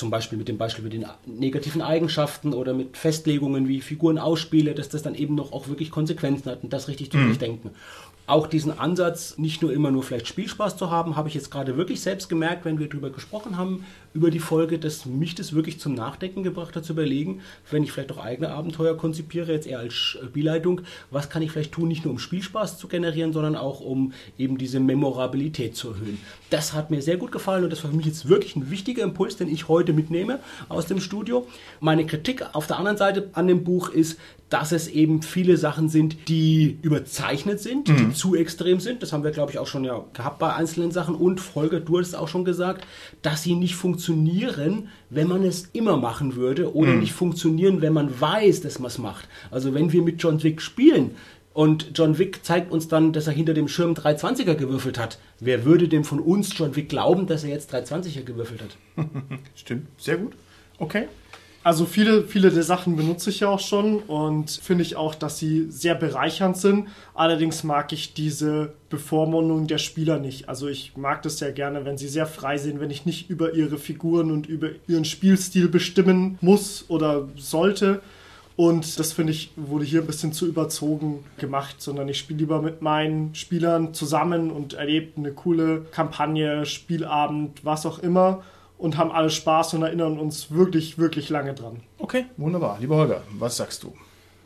Zum Beispiel mit dem Beispiel mit den negativen Eigenschaften oder mit Festlegungen wie Figuren ausspiele, dass das dann eben noch auch wirklich Konsequenzen hat und das richtig zu durchdenken. Auch diesen Ansatz, nicht nur immer nur vielleicht Spielspaß zu haben, habe ich jetzt gerade wirklich selbst gemerkt, wenn wir darüber gesprochen haben, über die Folge, dass mich das wirklich zum Nachdenken gebracht hat, zu überlegen, wenn ich vielleicht auch eigene Abenteuer konzipiere, jetzt eher als Spielleitung, was kann ich vielleicht tun, nicht nur um Spielspaß zu generieren, sondern auch um eben diese Memorabilität zu erhöhen. Das hat mir sehr gut gefallen und das war für mich jetzt wirklich ein wichtiger Impuls, den ich heute mitnehme aus dem Studio. Meine Kritik auf der anderen Seite an dem Buch ist, dass es eben viele Sachen sind, die überzeichnet sind, die zu extrem sind. Das haben wir, glaube ich, auch schon ja gehabt bei einzelnen Sachen. Und Folger, du hast es auch schon gesagt, dass sie nicht funktionieren, wenn man es immer machen würde oder nicht funktionieren, wenn man weiß, dass man es macht. Also wenn wir mit John Wick spielen, und John Wick zeigt uns dann, dass er hinter dem Schirm 320er gewürfelt hat. Wer würde dem von uns John Wick glauben, dass er jetzt 320er gewürfelt hat? Stimmt, sehr gut. Okay. Also viele, viele der Sachen benutze ich ja auch schon und finde ich auch, dass sie sehr bereichernd sind. Allerdings mag ich diese Bevormundung der Spieler nicht. Also ich mag das sehr gerne, wenn sie sehr frei sind, wenn ich nicht über ihre Figuren und über ihren Spielstil bestimmen muss oder sollte. Und das finde ich, wurde hier ein bisschen zu überzogen gemacht, sondern ich spiele lieber mit meinen Spielern zusammen und erlebe eine coole Kampagne, Spielabend, was auch immer und haben alle Spaß und erinnern uns wirklich, wirklich lange dran. Okay, wunderbar. Lieber Holger, was sagst du?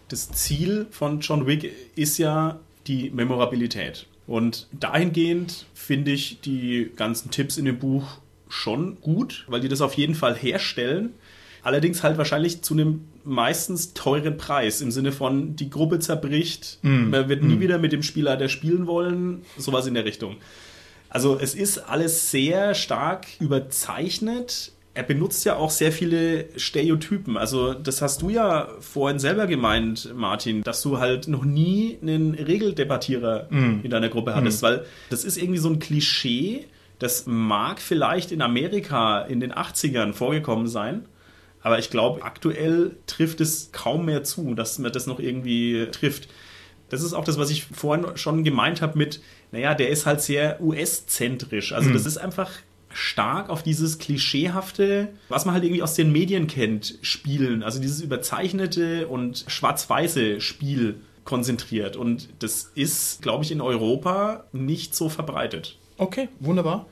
Das Ziel von John Wick ist ja die Memorabilität. Und dahingehend finde ich die ganzen Tipps in dem Buch schon gut, weil die das auf jeden Fall herstellen. Allerdings halt wahrscheinlich zu einem meistens teuren Preis im Sinne von die Gruppe zerbricht, man wird nie wieder mit dem Spieler spielen wollen, sowas in der Richtung. Also es ist alles sehr stark überzeichnet. Er benutzt ja auch sehr viele Stereotypen. Also das hast du ja vorhin selber gemeint, Martin, dass du halt noch nie einen Regeldebattierer in deiner Gruppe hattest, weil das ist irgendwie so ein Klischee, das mag vielleicht in Amerika in den 80ern vorgekommen sein, aber ich glaube, aktuell trifft es kaum mehr zu, dass man das noch irgendwie trifft. Das ist auch das, was ich vorhin schon gemeint habe mit, naja, der ist halt sehr US-zentrisch. Also das ist einfach stark auf dieses Klischeehafte, was man halt irgendwie aus den Medien kennt, spielen. Also dieses überzeichnete und schwarz-weiße Spiel. konzentriert. Und das ist, glaube ich, in Europa nicht so verbreitet. Okay, wunderbar.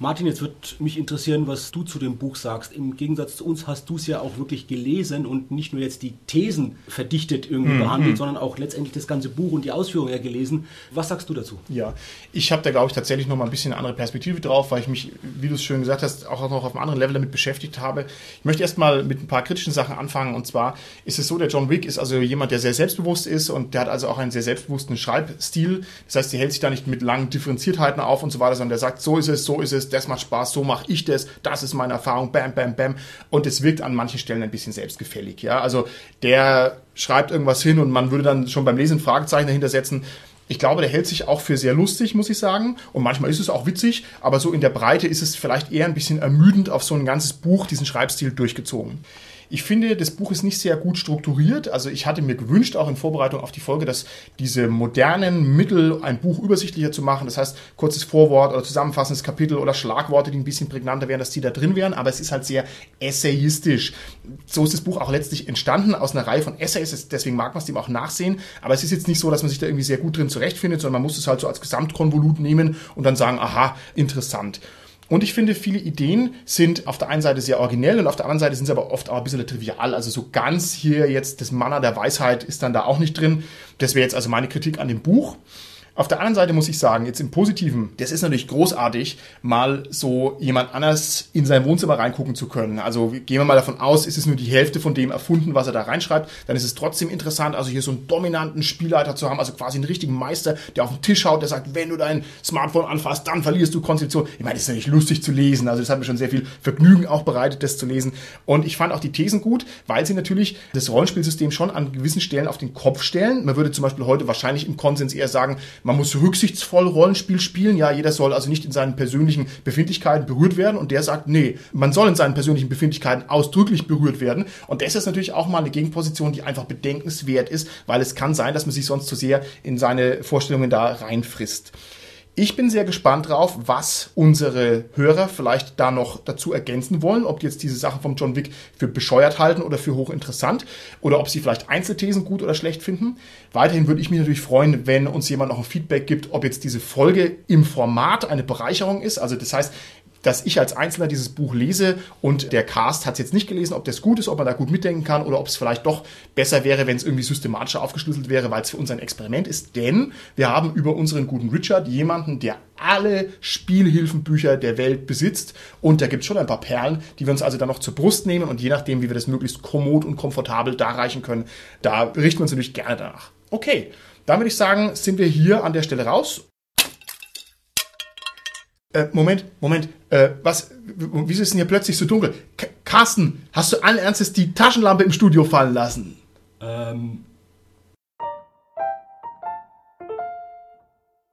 Martin, jetzt würde mich interessieren, was du zu dem Buch sagst. Im Gegensatz zu uns hast du es ja auch wirklich gelesen und nicht nur jetzt die Thesen verdichtet irgendwie mhm. behandelt, sondern auch letztendlich das ganze Buch und die Ausführungen ja gelesen. Was sagst du dazu? Ja, ich habe da, glaube ich, tatsächlich noch mal ein bisschen eine andere Perspektive drauf, weil ich mich, wie du es schön gesagt hast, auch noch auf einem anderen Level damit beschäftigt habe. Ich möchte erstmal mit ein paar kritischen Sachen anfangen. Und zwar ist es so, der John Wick ist also jemand, der sehr selbstbewusst ist und der hat also auch einen sehr selbstbewussten Schreibstil. Das heißt, er hält sich da nicht mit langen Differenziertheiten auf und so weiter, sondern der sagt, so ist es, so ist es, das macht Spaß, so mache ich das, das ist meine Erfahrung, bam, bam, bam. Und es wirkt an manchen Stellen ein bisschen selbstgefällig. Ja? Also der schreibt irgendwas hin und man würde dann schon beim Lesen Fragezeichen dahinter setzen. Ich glaube, der hält sich auch für sehr lustig, muss ich sagen. Und manchmal ist es auch witzig, aber so in der Breite ist es vielleicht eher ein bisschen ermüdend auf so ein ganzes Buch, diesen Schreibstil durchgezogen. Ich finde, das Buch ist nicht sehr gut strukturiert. Also ich hatte mir gewünscht, auch in Vorbereitung auf die Folge, dass diese modernen Mittel, ein Buch übersichtlicher zu machen, das heißt kurzes Vorwort oder zusammenfassendes Kapitel oder Schlagworte, die ein bisschen prägnanter wären, dass die da drin wären. Aber es ist halt sehr essayistisch. So ist das Buch auch letztlich entstanden aus einer Reihe von Essays. Deswegen mag man es dem auch nachsehen. Aber es ist jetzt nicht so, dass man sich da irgendwie sehr gut drin zurechtfindet, sondern man muss es halt so als Gesamtkonvolut nehmen und dann sagen, aha, interessant. Und ich finde, viele Ideen sind auf der einen Seite sehr originell und auf der anderen Seite sind sie aber oft auch ein bisschen trivial. Also so ganz hier jetzt das Manna der Weisheit ist dann da auch nicht drin. Das wäre jetzt also meine Kritik an dem Buch. Auf der anderen Seite muss ich sagen, jetzt im Positiven, das ist natürlich großartig, mal so jemand anders in sein Wohnzimmer reingucken zu können. Also gehen wir mal davon aus, ist es nur die Hälfte von dem erfunden, was er da reinschreibt, dann ist es trotzdem interessant, also hier so einen dominanten Spielleiter zu haben, also quasi einen richtigen Meister, der auf den Tisch schaut, der sagt, wenn du dein Smartphone anfasst, dann verlierst du Konzentration. Ich meine, das ist natürlich lustig zu lesen, also das hat mir schon sehr viel Vergnügen auch bereitet, das zu lesen. Und ich fand auch die Thesen gut, weil sie natürlich das Rollenspielsystem schon an gewissen Stellen auf den Kopf stellen. Man würde zum Beispiel heute wahrscheinlich im Konsens eher sagen, man muss rücksichtsvoll Rollenspiel spielen. Ja, jeder soll also nicht in seinen persönlichen Befindlichkeiten berührt werden. Und der sagt, nee, man soll in seinen persönlichen Befindlichkeiten ausdrücklich berührt werden. Und das ist natürlich auch mal eine Gegenposition, die einfach bedenkenswert ist, weil es kann sein, dass man sich sonst zu sehr in seine Vorstellungen da reinfrisst. Ich bin sehr gespannt drauf, was unsere Hörer vielleicht da noch dazu ergänzen wollen, ob die jetzt diese Sachen vom John Wick für bescheuert halten oder für hochinteressant oder ob sie vielleicht Einzelthesen gut oder schlecht finden. Weiterhin würde ich mich natürlich freuen, wenn uns jemand noch ein Feedback gibt, ob jetzt diese Folge im Format eine Bereicherung ist. Also das heißt, dass ich als Einzelner dieses Buch lese und der Cast hat es jetzt nicht gelesen, ob das gut ist, ob man da gut mitdenken kann oder ob es vielleicht doch besser wäre, wenn es irgendwie systematischer aufgeschlüsselt wäre, weil es für uns ein Experiment ist. Denn wir haben über unseren guten Richard jemanden, der alle Spielhilfenbücher der Welt besitzt und da gibt es schon ein paar Perlen, die wir uns also dann noch zur Brust nehmen und je nachdem, wie wir das möglichst kommod und komfortabel darreichen können, da richten wir uns natürlich gerne danach. Okay, dann würde ich sagen, sind wir hier an der Stelle raus äh, Moment, Moment, äh, was, wieso ist denn hier plötzlich so dunkel? K Carsten, hast du allen Ernstes die Taschenlampe im Studio fallen lassen? Ähm,